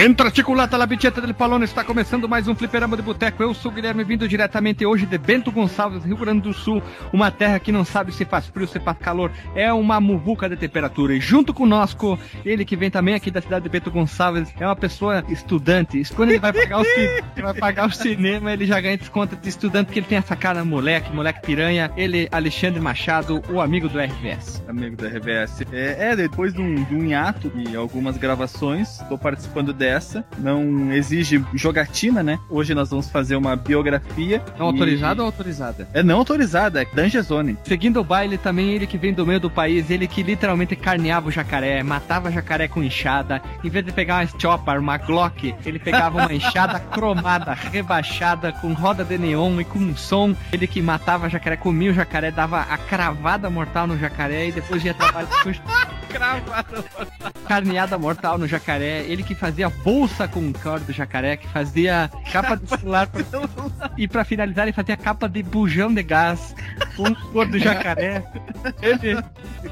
Entra articulata la bicheta del Palone, está começando mais um Fliperama de Boteco. Eu sou o Guilherme, vindo diretamente hoje de Bento Gonçalves, Rio Grande do Sul, uma terra que não sabe se faz frio, se faz calor, é uma muvuca de temperatura. E junto conosco, ele que vem também aqui da cidade de Bento Gonçalves, é uma pessoa estudante. Quando ele vai pagar o, vai pagar o cinema, ele já ganha desconto de estudante, porque ele tem essa cara moleque, moleque piranha. Ele, Alexandre Machado, o amigo do RVS. Amigo do RVS. É, é depois de um, de um hiato e algumas gravações, estou participando dela dessa, não exige jogatina, né? Hoje nós vamos fazer uma biografia. Não e... autorizada ou autorizada? É não autorizada, é Dungeon Zone. Seguindo o baile também, ele que vem do meio do país, ele que literalmente carneava o jacaré, matava jacaré com enxada. Em vez de pegar uma chopper, uma Glock, ele pegava uma enxada cromada, rebaixada, com roda de neon e com um som. Ele que matava jacaré, comia o jacaré, dava a cravada mortal no jacaré e depois ia trabalhar com cravada mortal. Carneada mortal no jacaré. Ele que fazia bolsa com cor do jacaré, que fazia capa de celular. Pra... e pra finalizar, ele fazia capa de bujão de gás com cor do jacaré. Ele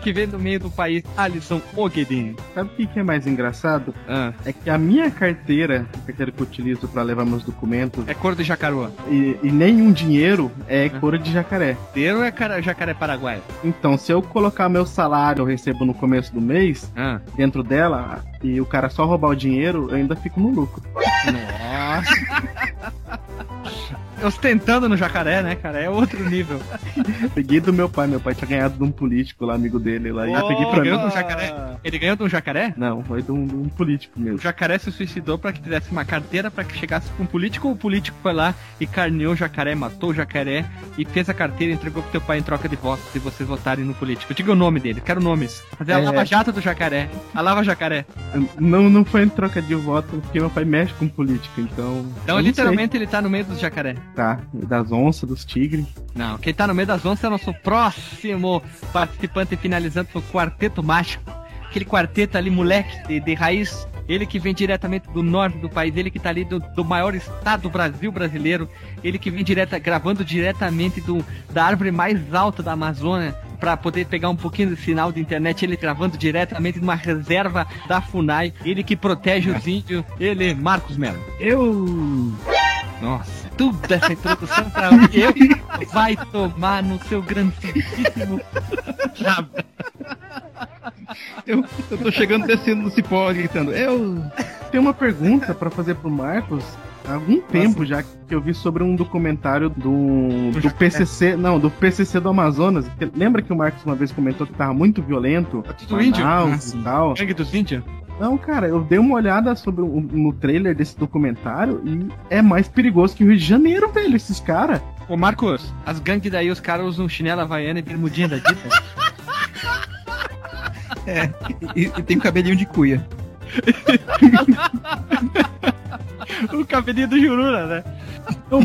que vem do meio do país, Alisson Ogedin. Sabe o que é mais engraçado? Ah. É que a minha carteira, a carteira que eu utilizo para levar meus documentos. É cor de jacarua. E, e nenhum dinheiro é ah. cor de jacaré. Dinheiro é cara, jacaré paraguaio. Então, se eu colocar meu salário, eu recebo no começo do mês, ah. dentro dela, e o cara só roubar o dinheiro, ainda fico no lucro. Nossa. ostentando no jacaré, né, cara? É outro nível. peguei do meu pai. Meu pai tinha ganhado de um político lá, amigo dele. Lá, oh, e peguei pra mim. jacaré? Ele ganhou de um jacaré? Não, foi de um, de um, político mesmo. O jacaré se suicidou pra que tivesse uma carteira pra que chegasse com um político, ou o político foi lá e carneou o jacaré, matou o jacaré e fez a carteira e entregou pro teu pai em troca de votos se vocês votarem no político. Diga o nome dele, quero nomes. Fazer é... a Lava Jato do jacaré. A Lava Jacaré. Não, não foi em troca de voto, porque meu pai mexe com política, então. Então, literalmente, sei. ele tá no meio do jacaré. Tá, das das onças, dos tigres. Não, quem tá no meio das onças é nosso próximo participante finalizando o Quarteto Mágico. Aquele quarteto ali, moleque, de, de raiz. Ele que vem diretamente do norte do país, ele que tá ali do, do maior estado do Brasil brasileiro, ele que vem direta, gravando diretamente do, da árvore mais alta da Amazônia, para poder pegar um pouquinho de sinal de internet, ele gravando diretamente numa reserva da FUNAI, ele que protege os índios, ele, Marcos Melo. Eu. Nossa tudo essa introdução pra eu vai tomar no seu grandíssimo eu, eu tô chegando descendo no cipó gritando. Eu tenho uma pergunta para fazer pro Marcos. Há algum tempo Nossa. já que eu vi sobre um documentário do, do PCC, não, do PCC do Amazonas. Lembra que o Marcos uma vez comentou que tava muito violento? Do índio? Ah, e tal. Gangue dos índios? Não, cara, eu dei uma olhada sobre o, no trailer desse documentário e é mais perigoso que o Rio de Janeiro, velho, esses caras. Ô, Marcos, as gangues daí, os caras usam chinela havaiana e bermudinha da Dita. é, e, e tem um cabelinho de cuia. o cabelinho do Juruna, né? Então,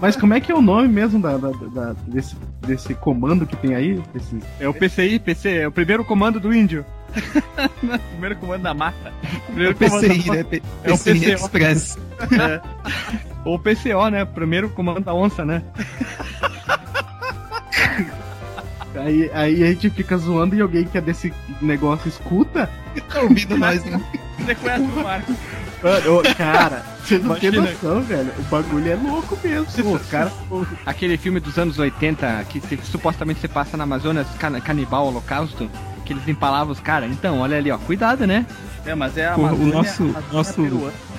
mas como é que é o nome mesmo da, da, da, desse, desse comando que tem aí? Desse... É o PCI, PC, é o primeiro comando do índio. Primeiro comando da mata. Primeiro é o PCI, né? P é o PCI Express. É. Ou PCO, né? Primeiro comando da onça, né? Aí, aí a gente fica zoando e alguém que é desse negócio escuta. Tá ouvindo nós, né? Você conhece o Marcos? cara, você não tem noção, velho. O bagulho é louco mesmo. cara... Aquele filme dos anos 80 que supostamente se passa na Amazônia, Canibal Holocausto, que eles empalavam os caras. Então, olha ali, ó, cuidado, né? É, mas é a Amazônia, o nosso, a nosso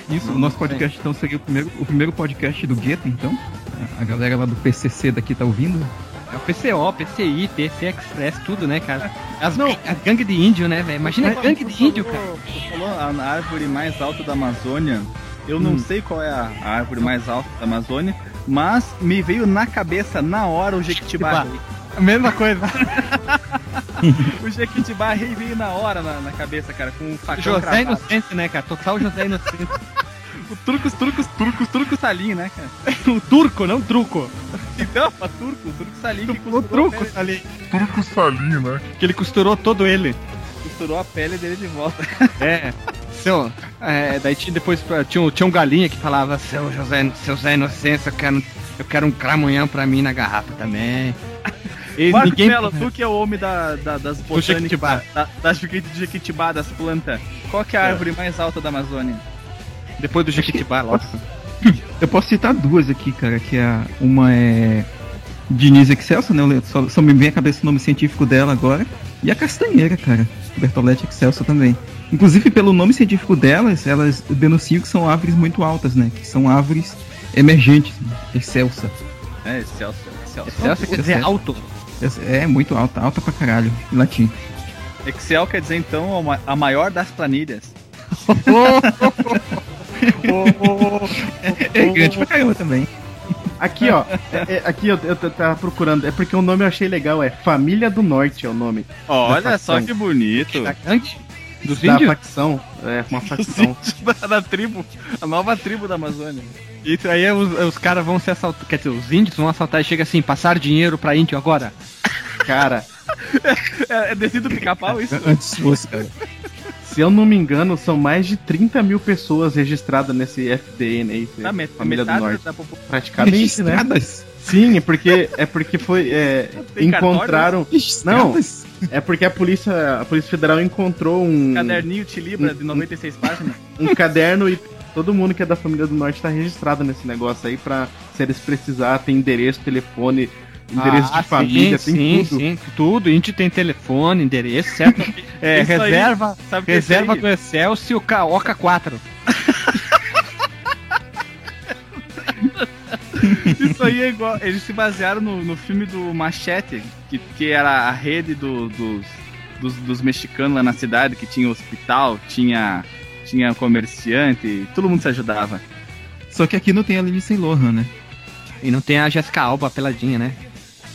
isso, o nosso podcast então seria o primeiro, o primeiro podcast do Gueto, então. A galera lá do PCC daqui tá ouvindo. É o PCO, PCI, PC Express, tudo, né, cara? As, não, a gangue de índio, né, velho? Imagina a gangue de índio, cara. Você falou a árvore mais alta da Amazônia. Eu não hum. sei qual é a árvore mais alta da Amazônia, mas me veio na cabeça na hora o Jequitibá. Mesma coisa. o Jequitibá rei veio na hora na, na cabeça, cara, com o facão José cravado. Inocente, né, cara? Total José Inocente. o turcos, turcos, turcos, turco salim, né, cara? o turco, não truco. Então, a turco, o turco salim. O truco salim. Turco salim, né? Que ele costurou todo ele. Costurou a pele dele de volta. É. Seu, é, daí tinha, depois tinha, tinha um galinha que falava, seu José, seu Zé Inocência, eu quero, eu quero um cramunhão pra mim na garrafa também. E Marcos ninguém... Mello, tu que é o homem da, da, das botânicas, da, das Jequitibá, das plantas, qual que é a árvore mais alta da Amazônia? Depois do Jequitibá, lógico. Eu posso citar duas aqui, cara, que é uma é Diniz Excelso, né? Eu só, só me vem a cabeça o nome científico dela agora. E a Castanheira, cara. Bertolete Excelso também. Inclusive, pelo nome científico delas, elas denunciam que são árvores muito altas, né? Que são árvores emergentes, né? excelsa. É, excelso. Excelso. Excelso quer dizer alto. É, muito alta, alta pra caralho, em latim. Excel quer dizer, então, a ma- a maior das planilhas. É grande pra caramba também. Aqui, ó. é- é- aqui eu, eu tava procurando. É porque o nome eu achei legal. É Família do Norte é o nome. Olha só que bonito. Antes dos Da índios? facção. É, uma facção. da, da tribo. A nova tribo da Amazônia. Isso aí é os, os caras vão ser assaltados. Quer dizer, os índios vão assaltar e chega assim, passar dinheiro pra índio agora. Cara, É, é descido do pica-pau isso? Antes fosse, cara. se eu não me engano, são mais de 30 mil pessoas registradas nesse FDN aí. Tá, met- Família do Norte. da população. Praticamente, né? Registradas? Sim, é porque, é porque foi. é, encontraram. Registradas? É porque a polícia, a polícia Federal encontrou um, Caderninho te libra de 96 páginas. um caderno e todo mundo que é da família do Norte tá registrado nesse negócio aí pra se eles precisar, tem endereço, telefone, endereço Ah, de família, sim, tem sim, tudo. Sim, tudo. Índio tem telefone, endereço, certo? É, aí, reserva, Sabe o que é isso reserva aí? do Excelsior Caoca 4. Isso aí é igual. Eles se basearam no, no filme do Machete, que, que era a rede do- dos, dos, dos mexicanos lá na cidade, que tinha hospital, tinha, tinha comerciante, todo mundo se ajudava. Só que aqui não tem a Lindsay Lohan, né? E não tem a Jessica Alba peladinha, né?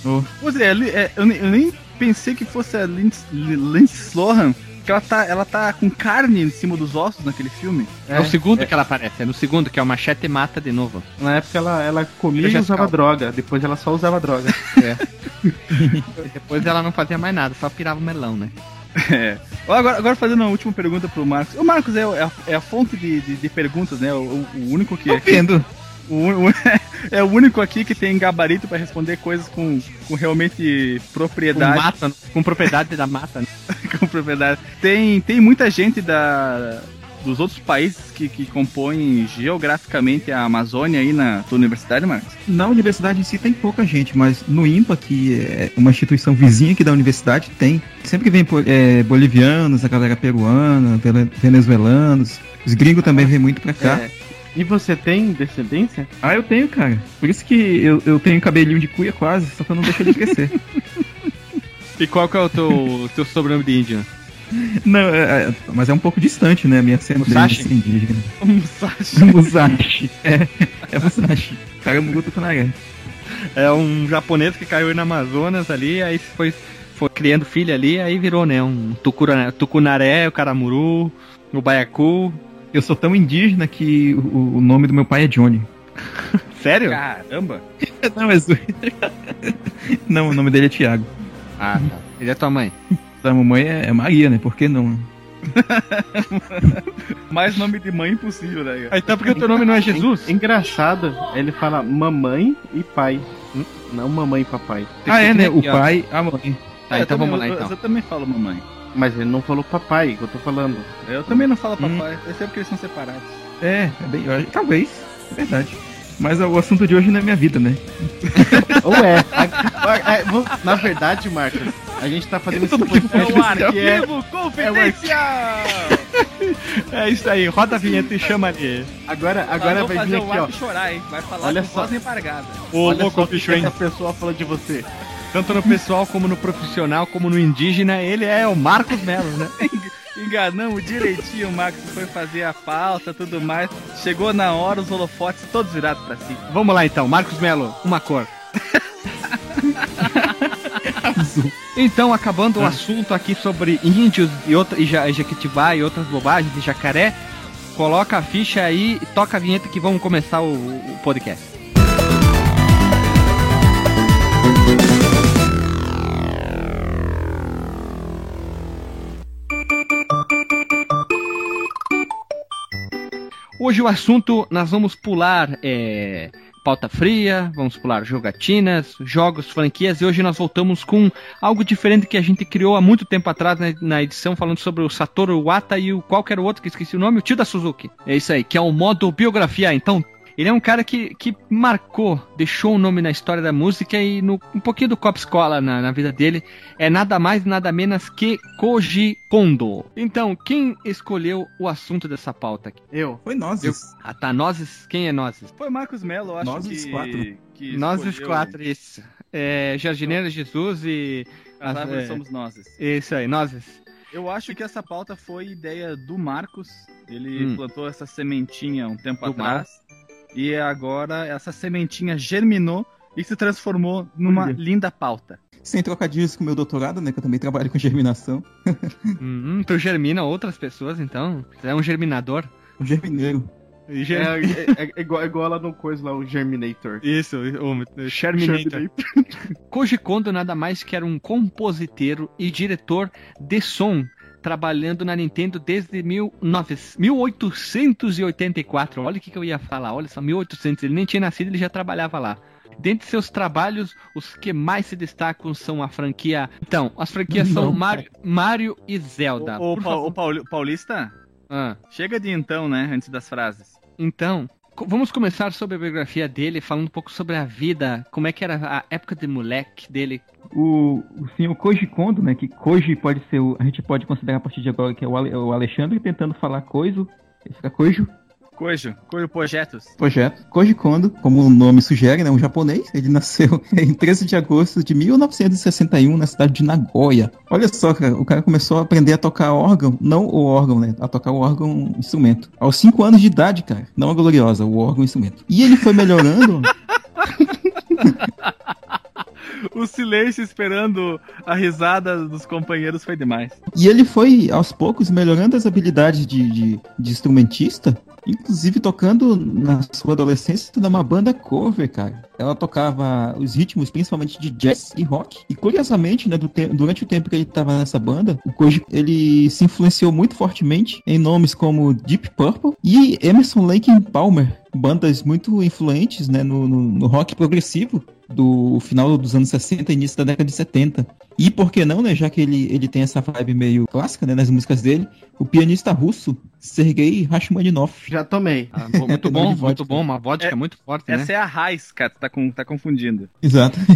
Oh, Pois é, é, eu, nem, eu nem pensei que fosse a Lindsay Lohan, que ela tá, ela tá com carne em cima dos ossos naquele filme. É, o segundo que ela aparece, é no segundo, que é o machete mata de novo. Na época ela, ela comia e já usava calmo. droga, depois ela só usava droga. E depois ela não fazia mais nada, só pirava o melão, né? É. Agora, agora fazendo uma última pergunta pro Marcos. O Marcos é, é a, é a fonte de, de, de perguntas, né? O, o- único que. tô vendo. O, o- é o único aqui que tem gabarito pra responder coisas com, com realmente Com propriedade. mata, com propriedade da mata. Né? Com propriedade. Tem, tem muita gente da, dos outros países que, que compõem geograficamente a Amazônia aí na tua universidade, Marcos? Na universidade em si tem pouca gente, mas no IMPA, que é uma instituição vizinha aqui da universidade, tem. Sempre que vem é, bolivianos, a galera peruana, venezuelanos, os gringos também vêm muito pra cá. É. E você tem descendência? Ah, eu tenho, cara. Por isso que eu, eu tenho cabelinho de cuia quase, só que eu não deixo ele crescer. E qual que é o teu, teu sobrenome de índio? não, é- é- mas é um pouco distante, né? a Minha ascendência Musashi? indígena. Musashi. Musashi. É, é Musashi. Caramugu Tucunaré. É um japonês que caiu na Amazonas ali, aí foi, foi criando filho ali, aí virou, né? Um tucura, tucunaré, o caramuru, o baiacu. Eu sou tão indígena que o, o nome do meu pai é Johnny. Sério? Caramba! Não, mas... não, o nome dele é Thiago. Ah, tá. Ele é tua mãe. Da mamãe é, é Maria, né? Por que não? Mais nome de mãe impossível, né? então porque o teu nome não é Jesus? Engraçado, ele fala mamãe e pai. Não mamãe e papai. Ah, é, né? O pai, a mãe. Tá, Eu então também- vamos lá então. Eu, também falo mamãe. Mas ele não falou papai, que eu tô falando. Eu também não falo Hum. papai. Deve ser porque eles são separados. É, é bem. Talvez, é verdade. Mas o assunto de hoje não é minha vida, né? Ou é. É, Na verdade, Marcos, a gente tá fazendo esse podcast no ar, que é Arquivo confidencial! É isso aí, roda a vinheta e chama ali. Agora, Agora vai vai vir aqui, ó. Chorar, hein? Vai falar Olha com só. voz embargada. Ô, Olha louco, só o que bicho, hein? essa pessoa falou de você. Tanto no pessoal como no profissional, como no indígena, ele é o Marcos Melo, né? Enganamos direitinho, o Marcos foi fazer a pauta tudo mais. Chegou na hora, os holofotes todos virados pra si. Vamos lá então, Marcos Melo, uma cor. Então, acabando o assunto aqui sobre índios e, outra, e ja- Jequitibá e outras bobagens de jacaré, coloca a ficha aí e toca a vinheta que vamos começar o, o podcast. Hoje o assunto nós vamos pular é, pauta fria, vamos pular jogatinas, jogos, franquias, e hoje nós voltamos com algo diferente que a gente criou há muito tempo atrás na, na edição, falando sobre o Satoru Wata e o qualquer outro que esqueci o nome, o tio da Suzuki. É isso aí, que é o modo biografia. Então, ele é um cara que, que marcou, deixou um nome na história da música e no, um pouquinho do Cop Escola na, na vida dele é nada mais nada menos que Koji Kondo. Então, quem escolheu o assunto dessa pauta aqui? Eu. Foi Nozes. Ah tá, Nozes, quem é Nozes? Foi Marcos Melo, eu acho Nozes que... quatro. que Nozes escolheu- 4, isso. É, Jardineira Jesus e... As árvores é, somos nozes. Isso aí, Nozes. Eu acho que essa pauta foi ideia do Marcos. Ele Hum. plantou essa sementinha um tempo Do atrás. E agora essa sementinha germinou e se transformou numa Olha. linda pauta. Sem trocadilhos com o meu doutorado, né? Que eu também trabalho com germinação. Hum, tu germina outras pessoas, então? Tu é um germinador? O germineiro. É, é- é igual, é igual lá no coisa lá, o Germinator. Isso, o Sherminator. Koji Kondo nada mais que era um compositor e diretor de som, trabalhando na Nintendo desde 19 1884. Olha o que, que eu ia falar, olha só, 1800. Ele nem tinha nascido, ele já trabalhava lá. Dentre seus trabalhos, os que mais se destacam são a franquia. Então, as franquias são Não, Mario, Mario e Zelda. Ô, Por Pa- Paulista, Ah. chega de então, né? Antes das frases. Então, vamos começar sobre a biografia dele, falando um pouco sobre a vida, como é que era a época de moleque dele. O, o senhor Koji Kondo, né? Que Koji pode ser o. A gente pode considerar a partir de agora que é o, Ale- o Alexandre tentando falar coiso. Fica Kojo. Cojo, Cojo Projetos. Projeto. Koji Kondo, como o nome sugere, né? Um japonês. Ele nasceu em 13 de agosto de 1961 na cidade de Nagoya. Olha só, cara, o cara começou a aprender a tocar órgão, não o órgão, né? A tocar o órgão instrumento. Aos 5 anos de idade, cara. Não a gloriosa, o órgão instrumento. E ele foi melhorando. O silêncio esperando a risada dos companheiros foi demais. E ele foi, aos poucos, melhorando as habilidades de, de, de instrumentista, inclusive tocando na sua adolescência numa banda cover, cara. Ela tocava os ritmos principalmente de jazz e rock. E curiosamente, né, durante o tempo que ele estava nessa banda, o Koji, ele se influenciou muito fortemente em nomes como Deep Purple e Emerson Lake Palmer, bandas muito influentes né, no, no- no rock progressivo do final dos anos 60 e início da década de 70. E por que não, né, já que ele, ele tem essa vibe meio clássica né, nas músicas dele, o pianista russo Sergei Rachmaninoff. Já tomei. Ah, bo- muito bom, muito bom, uma vodka É, muito forte, né? Essa é a Raiska, tu tá, com, tá confundindo. Exato.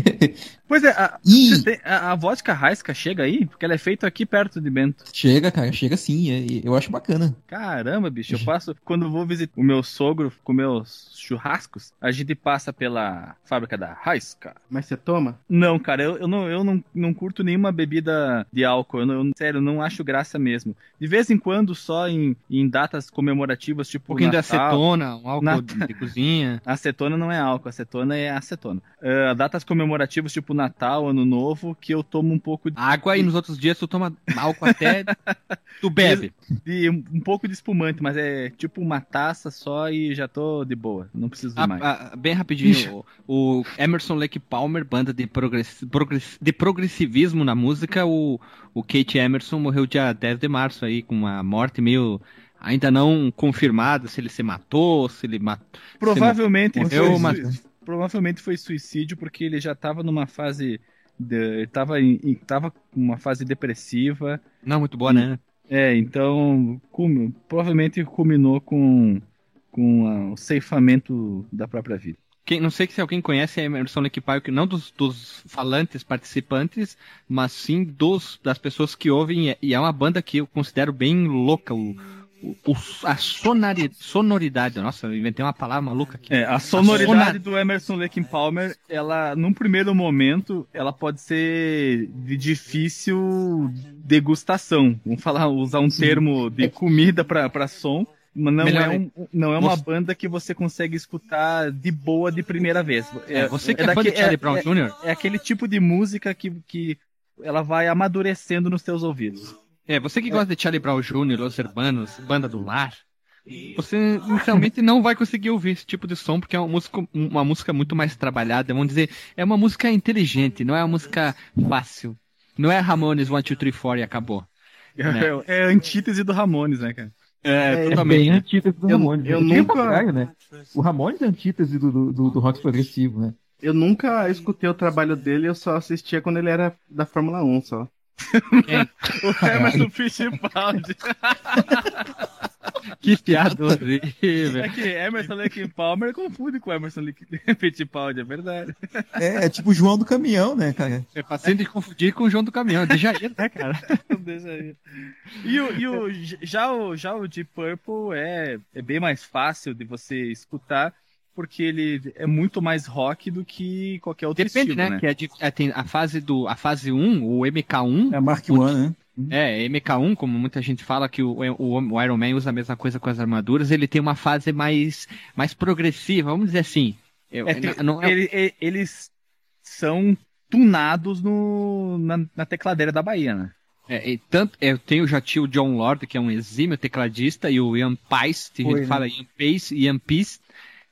Pois é, a, E- tem- a, a vodka Raiska chega aí? Porque ela é feita aqui perto de Bento. chega, cara, chega sim, é- eu acho bacana. Caramba, bicho, eu passo. Quando eu vou visitar o meu sogro com meus churrascos, a gente passa pela fábrica da Raiska. Mas você toma? Não, cara, eu, eu, não, eu não, não curto nenhuma bebida de álcool. Eu, não- eu, sério, eu não acho graça mesmo. De vez em quando, só em, em datas comemorativas, tipo. Um pouquinho de Natal. acetona, um álcool de, de cozinha. Acetona não é álcool, acetona é acetona. Ah, datas comemorativas, tipo Natal, Ano Novo, que eu tomo um pouco de, Água e nos outros dias tu toma álcool até tu bebe. de- um pouco de espumante, mas é tipo uma taça só e já tô de boa. Não preciso de Ah, mais. ah, bem rapidinho, o, o Emerson Lake Palmer, banda de, progress, progress- de progressivismo na música, o, o Kate Emerson morreu dia 10 de março aí, com uma morte meio ainda não confirmada, se ele se matou, se ele matou. Provavelmente morreu, mas- provavelmente foi suicídio porque ele já tava numa fase de, ele tava em, tava com uma fase depressiva. Não, muito boa, né? É, então cum- provavelmente culminou com com ah, o ceifamento da própria vida. Quem, não sei se alguém conhece a Emerson Lake Palmer, não dos, dos falantes, participantes, mas sim dos, das pessoas que ouvem, e- e é uma banda que eu considero bem louca, o, o- o- a sonari, sonoridade, nossa, eu inventei uma palavra maluca aqui. É, a sonoridade sona- do Emerson Lake Palmer, ela, num primeiro momento, ela pode ser de difícil degustação. Vamos falar, usar um termo de comida pra, pra som. Mas não Melhor é, um, não é uma Você- banda que você consegue escutar de boa de primeira vez. É, você que é, é fã de Charlie é- Brown é- Jr., É aquele tipo de música que, que ela vai amadurecendo nos teus ouvidos. É, você que gosta de Charlie Brown Jr., Los Hermanos, Banda do Lar, você inicialmente não vai conseguir ouvir esse tipo de som, porque é uma música, uma música muito mais trabalhada, vamos dizer, é uma música inteligente, não é uma música fácil. Não é Ramones 1, 2, 3, 4 e acabou. Né? É, é a antítese do Ramones, né, cara? É, é bem antítese do Ramones. Eu, eu né? nunca... né? O Ramones é antítese do, do, do rock progressivo, né? Eu nunca escutei o trabalho dele, eu só assistia quando ele era da Fórmula 1, só. o Emerson Fittipaldi. que piada horrível. É que Emerson Lake Palmer confunde com Emerson Fittipaldi, é verdade. É, é tipo o João do Caminhão, né, cara? É fácil de confundir com o João do Caminhão. Deixa aí, né, cara? Deixa aí. E, o, e o, já, o, já o Deep Purple é, é bem mais fácil de você escutar porque ele é muito mais rock do que qualquer outro Depende, estilo, né? né? Que é, de, é, tem a fase do a fase 1, o MK1. É Mark 1, né? É, MK1, como muita gente fala que o, o, o, Iron Man usa a mesma coisa com as armaduras, ele tem uma fase mais, mais progressiva, vamos dizer assim. Eu, é, não, é... Ele, eles são tunados no, na, na tecladeira da Bahia, né? É, tanto, eu tenho já tio John Lord, que é um exímio tecladista, e o Ian Pace, tem gente que né? fala Ian Pace, Ian Peace,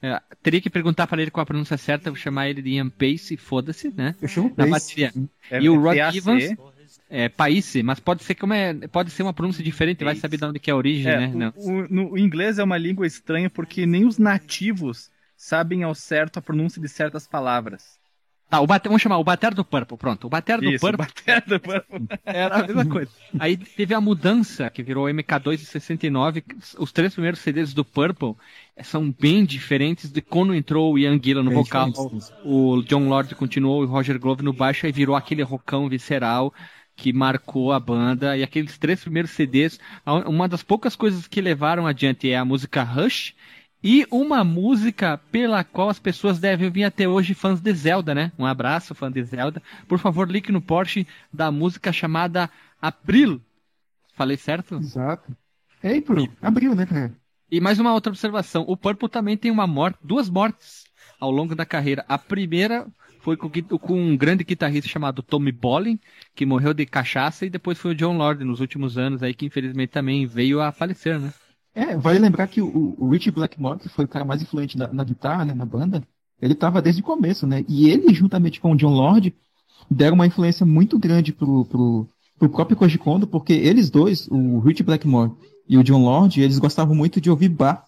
é, teria que perguntar para ele qual a pronúncia certa, vou chamar ele de Ian Pace, foda-se, né? Eu chamo Na Pace. É, e o Rod Evans é Pace, mas pode ser como é, pode ser uma pronúncia diferente, vai saber de onde que é a origem, é, né? O, o, no, o inglês é uma língua estranha porque nem os nativos sabem ao certo a pronúncia de certas palavras. Tá, o bater, vamos chamar o Bater do Purple, pronto. O Bater do Isso, Purple. Bater do Purple. Era a mesma coisa. Aí teve a mudança, que virou MK2 em 69. Os três primeiros CDs do Purple são bem diferentes de quando entrou o Ian Gillan no vocal. O John Lord continuou e o Roger Glover no baixo, aí virou aquele rocão visceral que marcou a banda. E aqueles três primeiros CDs, uma das poucas coisas que levaram adiante é a música Rush e uma música pela qual as pessoas devem vir até hoje fãs de Zelda, né? Um abraço, fã de Zelda. Por favor, link no Porsche da música chamada April. Falei certo? Exato. É April, abril, né, cara? E mais uma outra observação. O Purple também tem uma morte, duas mortes ao longo da carreira. A primeira foi com, com um grande guitarrista chamado Tommy Bolin, que morreu de cachaça, e depois foi o John Lord nos últimos anos aí, que infelizmente também veio a falecer, né? É, vale lembrar que o, o Richie Blackmore, que foi o cara mais influente na, na guitarra, né, na banda, ele estava desde o começo, né? E ele, juntamente com o John Lord, deram uma influência muito grande pro, pro, pro próprio Koji Kondo, porque eles dois, o Richie Blackmore e o John Lord, eles gostavam muito de ouvir bar.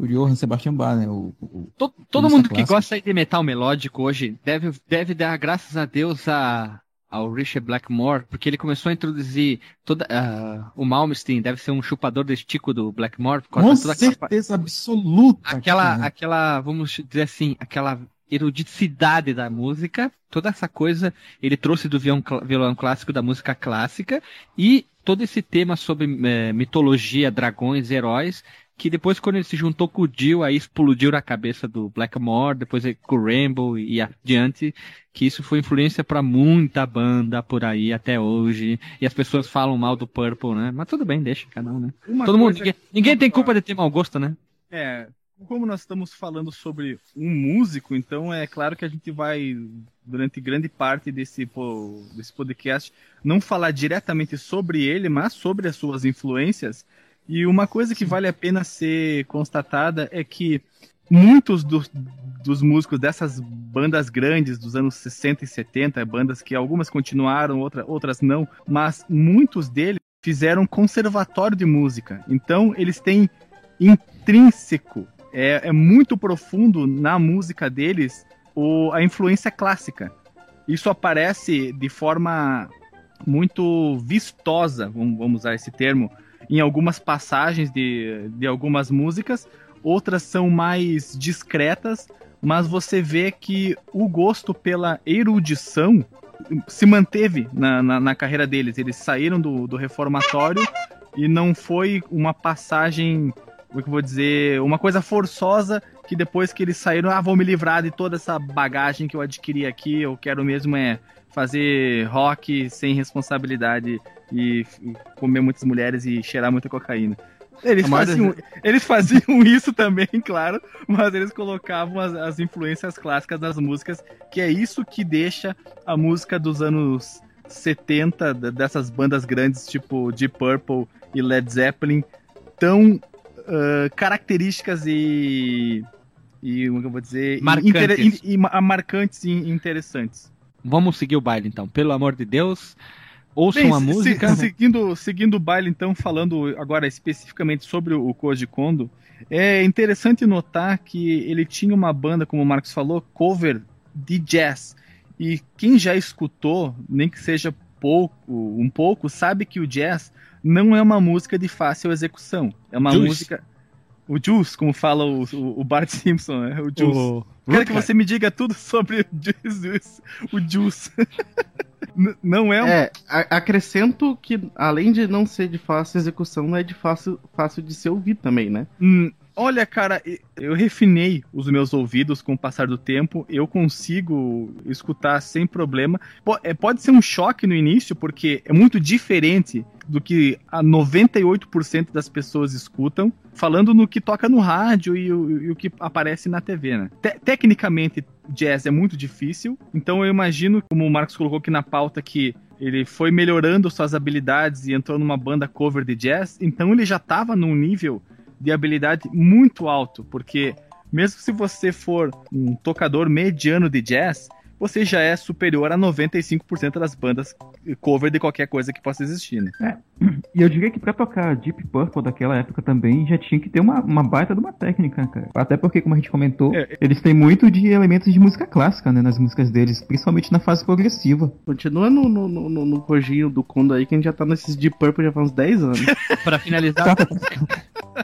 O Johann Sebastian Bach, né? O, o todo, todo mundo clássico. que gosta de metal melódico hoje deve, deve dar graças a Deus a, ao Richard Blackmore, porque ele começou a introduzir toda uh, o Malmsteen deve ser um chupador de estico do Blackmore. Com certeza aquela, absoluta. Aquela, aquela, vamos dizer assim, aquela erudicidade da música, toda essa coisa ele trouxe do violão, violão clássico da música clássica e todo esse tema sobre é, mitologia, dragões, heróis, que depois quando ele se juntou com o Jill, aí explodiu na cabeça do Blackmore, depois com o Rainbow e adiante, que isso foi influência para muita banda por aí até hoje, e as pessoas falam mal do Purple, né? Mas tudo bem, deixa cada um, né? Uma Todo mundo, ninguém, ninguém tem culpa de ter mau gosto, né? É, como nós estamos falando sobre um músico, então é claro que a gente vai, durante grande parte desse, desse podcast, não falar diretamente sobre ele, mas sobre as suas influências. E uma coisa que vale a pena ser constatada é que muitos dos, dos músicos dessas bandas grandes dos anos 60 e 70, bandas que algumas continuaram, outra, outras não, mas muitos deles fizeram conservatório de música. Então eles têm intrínseco, é, é muito profundo na música deles o, a influência clássica. Isso aparece de forma muito vistosa, vamos, usar esse termo, em algumas passagens de, de algumas músicas, outras são mais discretas, mas você vê que o gosto pela erudição se manteve na, na, na carreira deles. Eles saíram do, do reformatório e não foi uma passagem, como é que eu vou dizer, uma coisa forçosa que depois que eles saíram, ah, vou me livrar de toda essa bagagem que eu adquiri aqui, eu quero mesmo é fazer rock sem responsabilidade e, comer muitas mulheres e cheirar muita cocaína. Eles faziam, eles faziam isso também, claro, mas eles colocavam as, as, influências clássicas das músicas, que é isso que deixa a música dos anos 70, dessas bandas grandes tipo Deep Purple e Led Zeppelin, tão uh, características e. e como eu vou dizer? Marcantes. E, e, e marcantes e interessantes. Vamos seguir o baile então, pelo amor de Deus. Ouçam Bem, a se- música. se- seguindo, seguindo o baile, então, falando agora especificamente sobre o Koji Kondo, é interessante notar que ele tinha uma banda, como o Marcos falou, cover de jazz. E quem já escutou, nem que seja pouco, um pouco, sabe que o jazz não é uma música de fácil execução. É uma Juice. música. O Juice, como fala o, o, o Bart Simpson, né? O Juice. O- Quero que você me diga tudo sobre o Juice. O Juice. Não é um É, acrescento que, além de não ser de fácil execução, não é de fácil, fácil de se ouvir também, né? Hum, olha, cara, eu refinei os meus ouvidos com o passar do tempo. Eu consigo escutar sem problema. É, Pode ser um choque no início, porque é muito diferente do que a 98% das pessoas escutam, falando no que toca no rádio e o, e o que aparece na TV, né? Te- tecnicamente, jazz é muito difícil, então eu imagino, como o Marcos colocou aqui na pauta, que ele foi melhorando suas habilidades e entrou numa banda cover de jazz, então ele já estava num nível de habilidade muito alto, porque mesmo se você for um tocador mediano de jazz, você já é superior a 95% das bandas cover de qualquer coisa que possa existir, né? E eu diria que pra tocar Deep Purple daquela época também já tinha que ter uma, uma baita de uma técnica, cara. Até porque, como a gente comentou, É. eles têm muito de elementos de música clássica, né, nas músicas deles, principalmente na fase progressiva. Continua no, no, no, no, no Kojinho do Kondo aí, que a gente já tá nesses Deep Purple já faz uns 10 anos. Pra finalizar.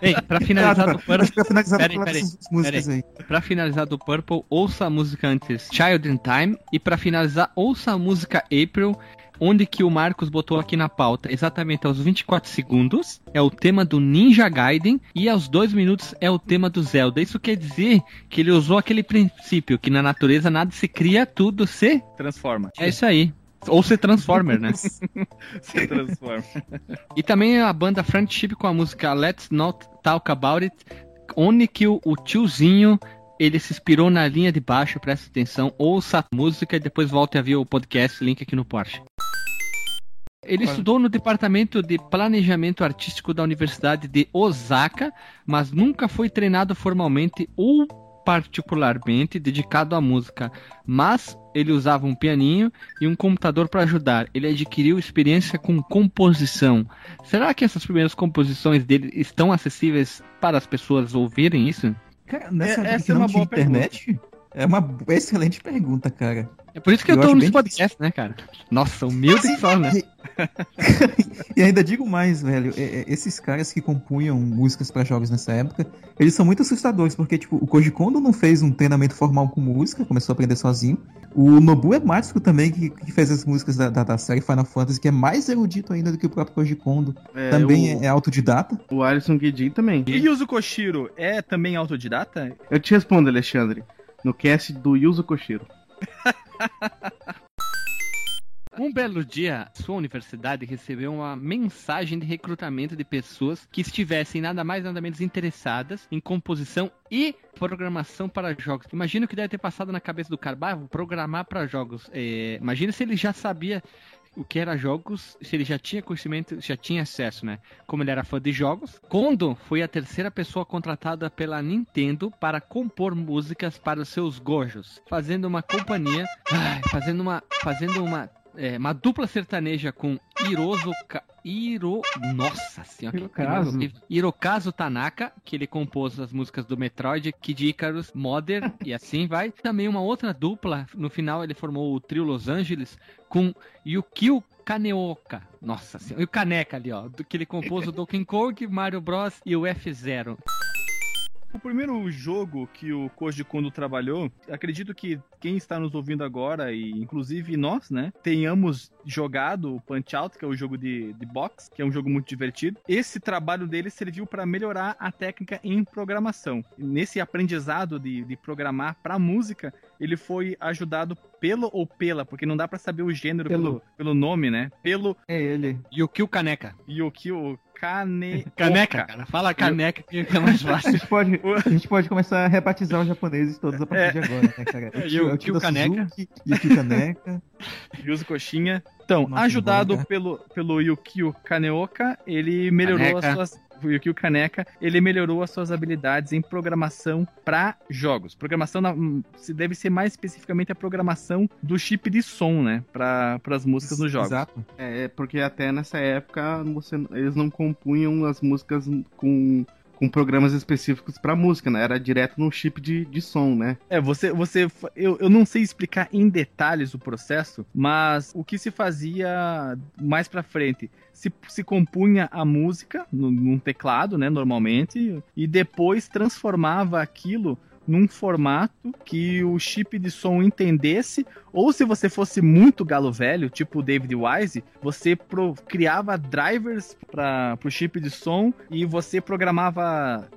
Ei, pra finalizar do Purple. Pra finalizar, Peraí, músicas aí. Pra finalizar do Purple, ouça a música antes Child in Time. E pra finalizar, ouça a música April, onde que o Marcos botou aqui na pauta. Exatamente aos 24 segundos é o tema do Ninja Gaiden. E aos 2 minutos é o tema do Zelda. Isso quer dizer que ele usou aquele princípio que na natureza nada se cria, tudo se. Transforma. É isso aí. Ou se Transformer, né? Se transforma. E também a banda Friendship com a música Let's Not Talk About It, onde que o, o tiozinho ele se inspirou na linha de baixo, presta atenção, ouça a música e depois volte a ver o podcast, link aqui no Porsche. Ele estudou no departamento de planejamento artístico da Universidade de Osaka, mas nunca foi treinado formalmente ou particularmente dedicado à música, mas ele usava um pianinho e um computador para ajudar. Ele adquiriu experiência com composição. Será que essas primeiras composições dele estão acessíveis para as pessoas ouvirem isso? Cara, nessa É- essa é uma boa internet, é uma excelente pergunta, cara. É por isso que eu, Eu tô nos bem podcasts, né, cara? Nossa, humilde só, né? E ainda digo mais, velho, é- é- esses caras que compunham músicas pra jogos nessa época, eles são muito assustadores, porque, tipo, o Koji Kondo não fez um treinamento formal com música, começou a aprender sozinho. O Nobu Ematsu também, que, que fez as músicas da, da, da série Final Fantasy, que é mais erudito ainda do que o próprio Koji Kondo. É, também o, é, é autodidata. o Alisson Guedin também. E Yuzo Koshiro é também autodidata? Eu te respondo, Alexandre, no cast do Yuzo Koshiro. Um belo dia, sua universidade recebeu uma mensagem de recrutamento de pessoas que estivessem nada mais nada menos interessadas em composição e programação para jogos. Imagina o que deve ter passado na cabeça do cara, bah, vou programar para jogos. É, imagina se ele já sabia o que era jogos, se ele já tinha conhecimento, já tinha acesso, né? Como ele era fã de jogos. Kondo foi a terceira pessoa contratada pela Nintendo para compor músicas para os seus gojos, fazendo uma companhia, fazendo uma, fazendo uma é, uma dupla sertaneja com Hirozo Ka... Hiro... Nossa senhora, Hirokazu. Hirokazu Tanaka, que ele compôs as músicas do Metroid, Kid Icarus, Modern e assim vai. Também uma outra dupla, no final ele formou o trio Los Angeles com Yukio Kaneoka. Nossa senhora, e o Kaneka ali, ó, que ele compôs o Donkey Kong, Mario Bros e o F-Zero. O primeiro jogo que o Koji Kondo trabalhou, acredito que quem está nos ouvindo agora, e inclusive nós, né, tenhamos jogado o Punch Out, que é o jogo de, de boxe, que é um jogo muito divertido. Esse trabalho dele serviu para melhorar a técnica em programação. Nesse aprendizado de, de programar para música, ele foi ajudado pelo ou pela, porque não dá para saber o gênero Pelo. pelo, pelo nome, né? Pelo É ele. Yukio Kaneka. Yukio Kane... Caneca, cara. Fala caneca que fica mais A fácil. gente pode, a gente pode começar a rebatizar os japoneses todos a partir de agora, né, cara? É, O e tio- o- o tio e o da Caneca? Suzuki, E. Yuzo Coxinha. Então, Nossa, ajudado embora, pelo, pelo Yukio Kaneoka, ele melhorou as Kaneca. suas Yukio Kaneka, ele melhorou as suas habilidades em programação para jogos. Programação na, hum, se deve ser mais especificamente a programação do chip de som, né, para as músicas dos jogos. Exato. É, porque até nessa época você, eles não compunham as músicas com com programas específicos para música, né? Era direto no chip de, de som, né? É, você. você eu, eu não sei explicar em detalhes o processo, mas o que se fazia mais pra frente? Se, se compunha a música num teclado, né? Normalmente, e depois transformava aquilo num formato que o chip de som entendesse, ou se você fosse muito galo velho, tipo o David Wise, você pro, criava drivers para o chip de som e você programava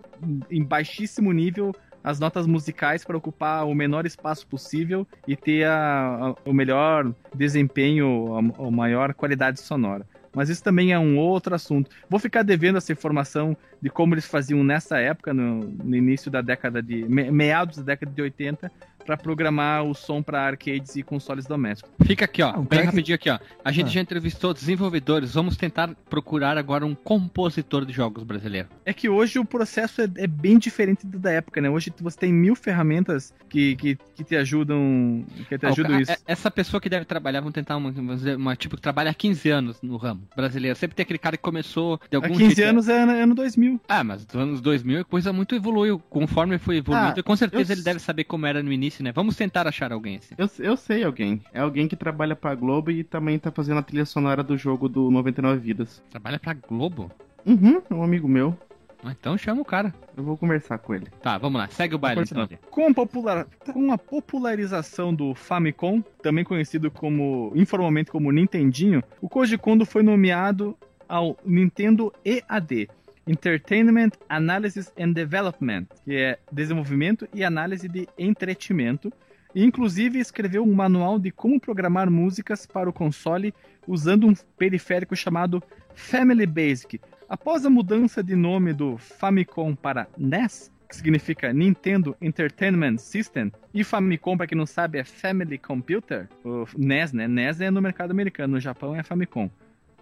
em baixíssimo nível as notas musicais para ocupar o menor espaço possível e ter a, a, o melhor desempenho, a, a maior qualidade sonora. Mas isso também é um outro assunto. Vou ficar devendo essa informação de como eles faziam nessa época, no, no início da década de. meados da década de 80, para programar o som para arcades e consoles domésticos. Fica aqui, ó, bem rapidinho aqui, ó. A gente ah. já entrevistou desenvolvedores, vamos tentar procurar agora um compositor de jogos brasileiro. É que hoje o processo é, é bem diferente do da época, né? Hoje você tem mil ferramentas que, que, que te ajudam, que te ah, ajudam isso. Essa pessoa que deve trabalhar, vamos tentar uma, uma, tipo que trabalha há 15 anos no ramo brasileiro. Sempre tem aquele cara que começou de algum Há 15 jeito, anos é ano 2000. Ah, mas nos anos 2000 a coisa muito evoluiu. Conforme foi evoluindo, ah, com certeza eu... ele deve saber como era no início, né? Vamos tentar achar alguém assim. Eu, eu sei alguém. É alguém que trabalha pra Globo e também tá fazendo a trilha sonora do jogo do 99 Vidas. Trabalha pra Globo? Uhum, é um amigo meu. Ah, então chama o cara. Eu vou conversar com ele. Tá, vamos lá. Segue o baile. Então. Com, popular... com a popularização do Famicom, também conhecido como informalmente como Nintendinho, o Koji Kondo foi nomeado ao Nintendo EAD, Entertainment Analysis and Development, que é desenvolvimento e análise de entretenimento, e inclusive escreveu um manual de como programar músicas para o console usando um periférico chamado Family Basic. Após a mudança de nome do Famicom para NES, que significa Nintendo Entertainment System, e Famicom, para quem não sabe, é Family Computer, o NES, né? NES é no mercado americano, no Japão é Famicom.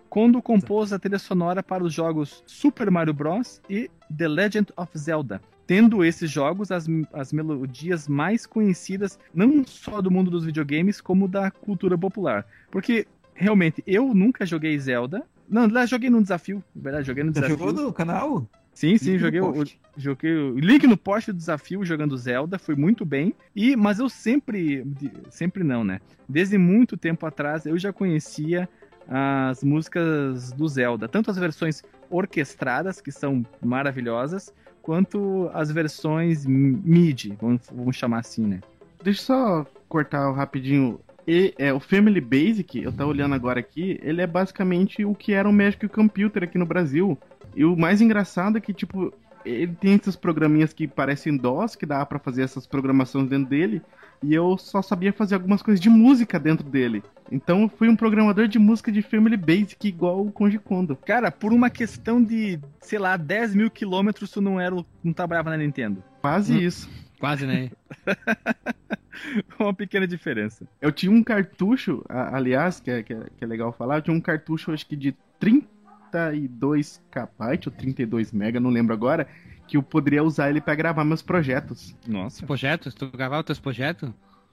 Kondo compôs a trilha sonora para os jogos Super Mario Bros. e The Legend of Zelda, tendo esses jogos as, as melodias mais conhecidas não só do mundo dos videogames, como da cultura popular. Porque, realmente, eu nunca joguei Zelda. Não, lá joguei num desafio, na verdade, joguei no Você desafio. jogou no canal? Sim, sim, Link joguei o, joguei o link no post do desafio jogando Zelda, foi muito bem. E mas eu sempre, sempre não, né? Desde muito tempo atrás eu já conhecia as músicas do Zelda, tanto as versões orquestradas, que são maravilhosas, quanto as versões MIDI, vamos, vamos chamar assim, né? Deixa eu só cortar rapidinho. E, é, o Family Basic, eu tô olhando agora aqui, ele é basicamente o que era um Magic Computer aqui no Brasil. E o mais engraçado é que, tipo, ele tem esses programinhas que parecem DOS, que dá para fazer essas programações dentro dele, e eu só sabia fazer algumas coisas de música dentro dele. Então eu fui um programador de música de Family Basic igual o Konji Kondo. Cara, por uma questão de, sei lá, 10 mil quilômetros, tu não, era, não trabalhava na Nintendo. Quase hum. isso. Quase, né? uma pequena diferença. Eu tinha um cartucho, aliás, que é, que é, que é legal falar, eu tinha um cartucho acho que de 32 KB ou 32 MB, não lembro agora, que eu poderia usar ele para gravar meus projetos. Nossa. Projetos? Tu gravava os teus projetos?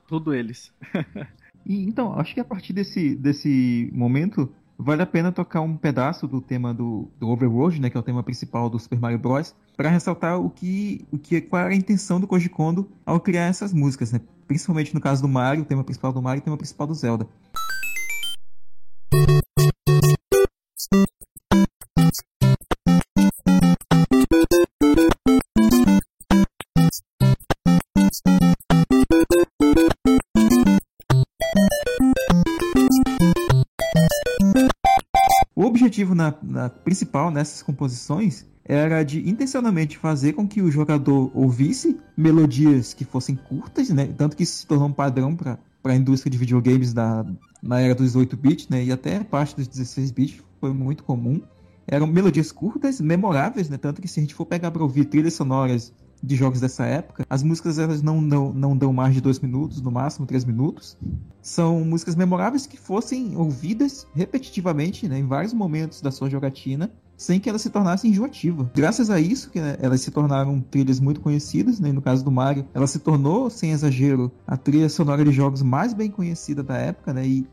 Tudo eles. e, então, acho que a partir desse, desse momento, vale a pena tocar um pedaço do tema do, do Overworld, né, que é o tema principal do Super Mario Bros, para ressaltar o que, o que, qual era a intenção do Koji Kondo ao criar essas músicas, né? Principalmente no caso do Mario, o tema principal do Mario e o tema principal do Zelda. Objetivo na, na, principal nessas composições era de intencionalmente fazer com que o jogador ouvisse melodias que fossem curtas, né? Tanto que isso se tornou um padrão para a indústria de videogames da, na era dos 8-bits, né? E até parte dos 16-bits foi muito comum. Eram melodias curtas, memoráveis, né? Tanto que se a gente for pegar para ouvir trilhas sonoras de jogos dessa época. As músicas elas não, não, não dão mais de dois minutos, no máximo três minutos. São músicas memoráveis que fossem ouvidas repetitivamente né, em vários momentos da sua jogatina sem que ela se tornasse enjoativa. Graças a isso que né, elas se tornaram trilhas muito conhecidas, né? no caso do Mario, ela se tornou, sem exagero, a trilha sonora de jogos mais bem conhecida da época, né? E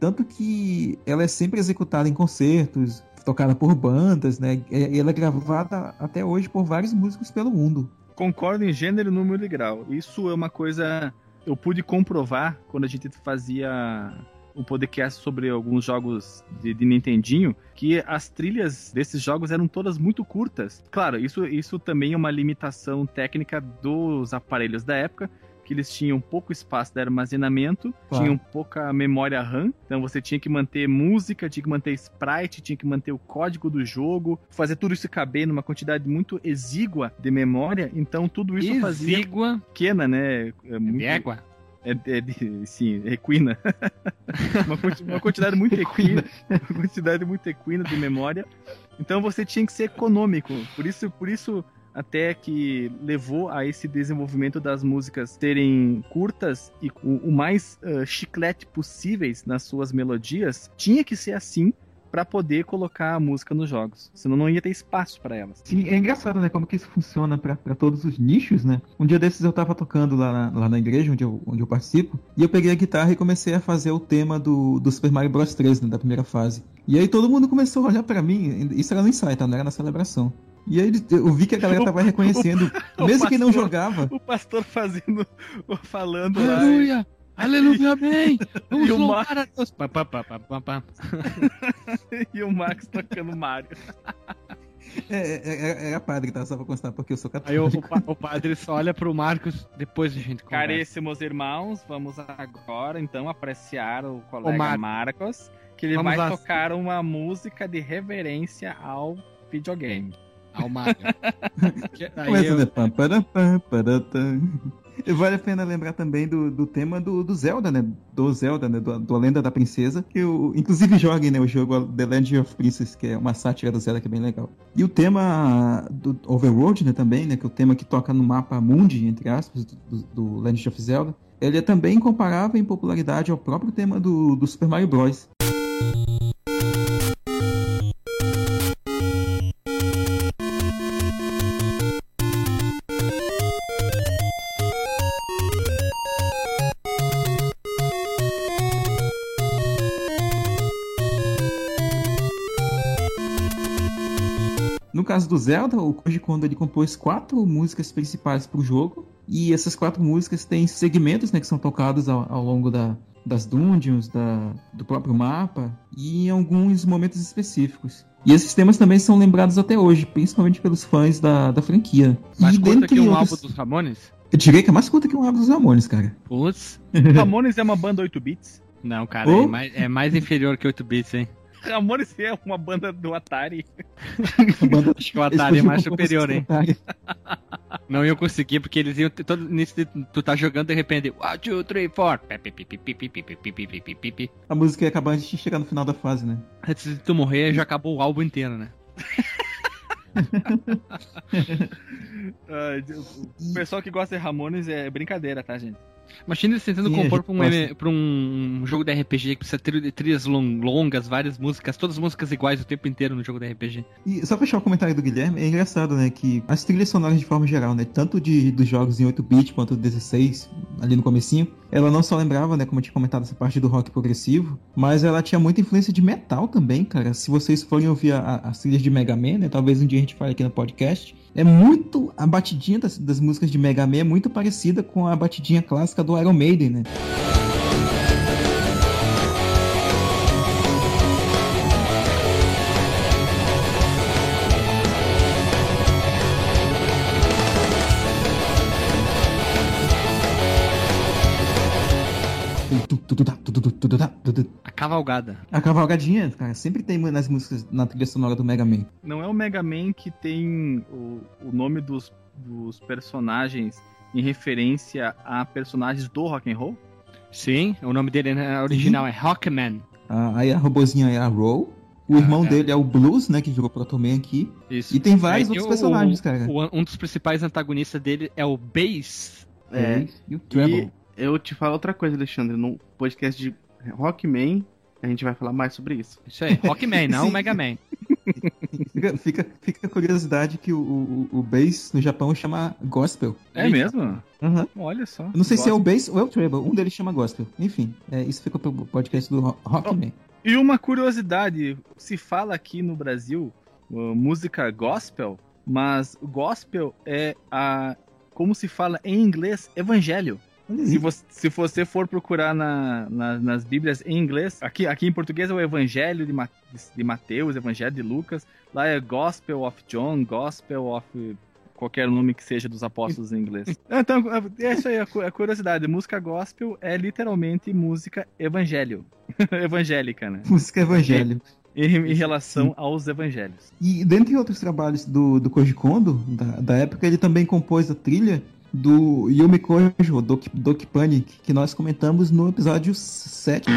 tanto que ela é sempre executada em concertos, tocada por bandas, né? E ela é gravada até hoje por vários músicos pelo mundo. Concordo em gênero, número e grau. Isso é uma coisa eu pude comprovar quando a gente fazia um podcast sobre alguns jogos de, de, Nintendinho, que as trilhas desses jogos eram todas muito curtas. Claro, isso, isso também é uma limitação técnica dos aparelhos da época, que eles tinham pouco espaço de armazenamento, claro. tinham pouca memória RAM, então você tinha que manter música, tinha que manter sprite, tinha que manter o código do jogo, fazer tudo isso caber numa quantidade muito exígua de memória, então tudo isso exígua. fazia pequena, né? É muito... égua. É, é de, sim, equina. uma, uma, quantidade muito equina, uma quantidade muito equina de memória. Então você tinha que ser econômico. Por isso, por isso até que levou a esse desenvolvimento das músicas serem curtas e o, o mais uh, chiclete possíveis nas suas melodias. Tinha que ser assim para poder colocar a música nos jogos. Senão não ia ter espaço para elas. Sim, é engraçado, né? Como que isso funciona para todos os nichos, né? Um dia desses eu tava tocando lá na, lá na igreja onde eu, onde eu participo, e eu peguei a guitarra e comecei a fazer o tema do, do Super Mario Bros 3, né, da primeira fase. E aí todo mundo começou a olhar para mim, isso era no ensaio, tá? Não era na celebração. E aí eu vi que a galera tava reconhecendo, o, o, mesmo o quem não jogava. O pastor fazendo, falando Aleluia! Lá. Aleluia, amém! Vamos e louvar a Deus! Pá, pá, pá, pá, pá. e o Max tocando Mario. É, é, é, é, a padre, tá? Só pra constar, porque eu sou católico. Aí o, o, o padre só olha pro Marcos, depois a gente conversa. Caríssimos irmãos, vamos agora, então, apreciar o colega Mar... Marcos, que ele vamos vai lá. tocar uma música de reverência ao videogame. Ao Mario. Aí eu... Vale a pena lembrar também do, do tema do, do Zelda, né? Do Zelda, né? Do, do Lenda da Princesa. Que eu, inclusive joguem, né? O jogo The Legend of Princess, que é uma sátira do Zelda que é bem legal. E o tema do Overworld, né? Também, né? Que é o tema que toca no mapa Mundi, entre aspas, do, do Legend of Zelda. Ele é também comparável em popularidade ao próprio tema do, do Super Mario Bros. Caso do Zelda, o Koji Kondo ele compôs quatro músicas principais para o jogo. E essas quatro músicas têm segmentos né, que são tocados ao, ao longo da, das dungeons, da, do próprio mapa e em alguns momentos específicos. E esses temas também são lembrados até hoje, principalmente pelos fãs da, da franquia. Mais e curta que um outros... álbum dos Ramones? Eu diria que é mais curta que um álbum dos Ramones, cara. Putz. Ramones é uma banda 8 bits? Não, cara, oh? é, mais, é mais inferior que 8 bits, hein? Ramones é uma banda do Atari. banda... Acho que o Atari é mais superior, hein? Não iam conseguir, porque eles iam. Todo nisso tu tá jogando de repente. 1, 2, 3, 4. A música ia acabar antes de chegar no final da fase, né? Antes de tu morrer, já acabou o álbum inteiro, né? o pessoal que gosta de Ramones é brincadeira, tá, gente? Imagina eles tentando Sim, compor pra um, pra um jogo de RPG que precisa ter trilhas longas, várias músicas, todas músicas iguais o tempo inteiro no jogo de RPG. E só fechar o comentário do Guilherme, é engraçado, né, que as trilhas sonoras de forma geral, né, tanto de, dos jogos em 8-bit quanto 16, ali no comecinho, ela não só lembrava, né, como eu tinha comentado, essa parte do rock progressivo, mas ela tinha muita influência de metal também, cara. Se vocês forem ouvir a, a, as trilhas de Mega Man, né, talvez um dia a gente fale aqui no podcast, é muito. A batidinha das, das músicas de Mega Man é muito parecida com a batidinha clássica do Iron Maiden, né? A cavalgada. A cavalgadinha, cara, sempre tem nas músicas na trilha sonora do Mega Man. Não é o Mega Man que tem o, o nome dos, dos personagens em referência a personagens do rock and roll? Sim, o nome dele na original Sim. é Rockman. Ah, aí a robozinha é a Roll. O irmão ah, é. dele é o Blues, né? Que jogou Protoman aqui. Isso. E tem vários outros o, personagens, cara. O, um dos principais antagonistas dele é o Bass. É. E o Treble. Eu te falo outra coisa, Alexandre. No podcast de Rockman, a gente vai falar mais sobre isso. Isso aí, Rockman, não Mega Man. Fica, fica, fica a curiosidade que o, o, o bass no Japão chama gospel. É mesmo? Uhum. Olha só. Eu não sei se é o bass ou é o treble. Um deles chama gospel. Enfim, é, isso fica pro podcast do Ro- Rockman. E uma curiosidade, se fala aqui no Brasil uh, música gospel, mas o gospel é a como se fala em inglês evangelho. Se você, se você for procurar na, na- nas Bíblias em inglês, aqui, aqui em português é o Evangelho de, Ma- de Mateus, Evangelho de Lucas, lá é Gospel of John, Gospel of qualquer nome que seja dos apóstolos em inglês. Então, é isso aí, a cu- a curiosidade. Música gospel é literalmente música evangelho. Evangélica, né? Música evangelho. Em, em relação aos evangelhos. E dentre outros trabalhos do, do Koji Kondo, da, da época, ele também compôs a trilha do Yumi Kojo, Doki, Doki Panic, que nós comentamos no episódio 7.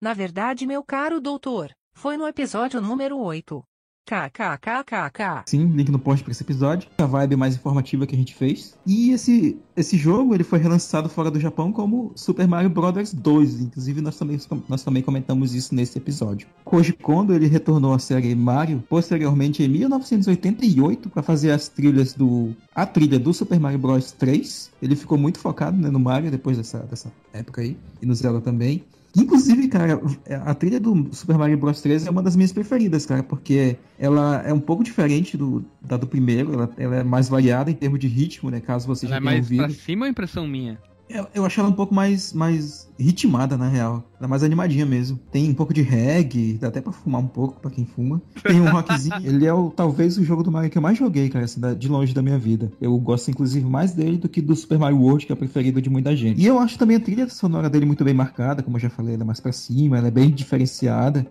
Na verdade, meu caro doutor, foi no episódio número 8. KKKKK. Sim, link no post para esse episódio. A vibe mais informativa que a gente fez. E esse, esse jogo ele foi relançado fora do Japão como Super Mario Bros. 2. Inclusive, nós também, nós também comentamos isso nesse episódio. Koji Kondo ele retornou à série Mario posteriormente em 1988 para fazer as trilhas do. A trilha do Super Mario Bros. 3. Ele ficou muito focado né, no Mario depois dessa, dessa época aí. E no Zelda também. Inclusive, cara, a trilha do Super Mario Bros 3 é uma das minhas preferidas, cara, porque ela é um pouco diferente do, da do primeiro, ela, ela é mais variada em termos de ritmo, né? Caso você Ela já é tenha mais ouvido. pra cima ou impressão minha? Eu, eu acho ela um pouco mais, mais ritmada, na real. Ela é mais animadinha mesmo. Tem um pouco de reggae, dá até pra fumar um pouco pra quem fuma. Tem um rockzinho. Ele é o, talvez o jogo do Mario que eu mais joguei, cara, assim, de longe da minha vida. Eu gosto, inclusive, mais dele do que do Super Mario World, que é o preferido de muita gente. E eu acho também a trilha sonora dele muito bem marcada, como eu já falei, ela é mais pra cima, ela é bem diferenciada.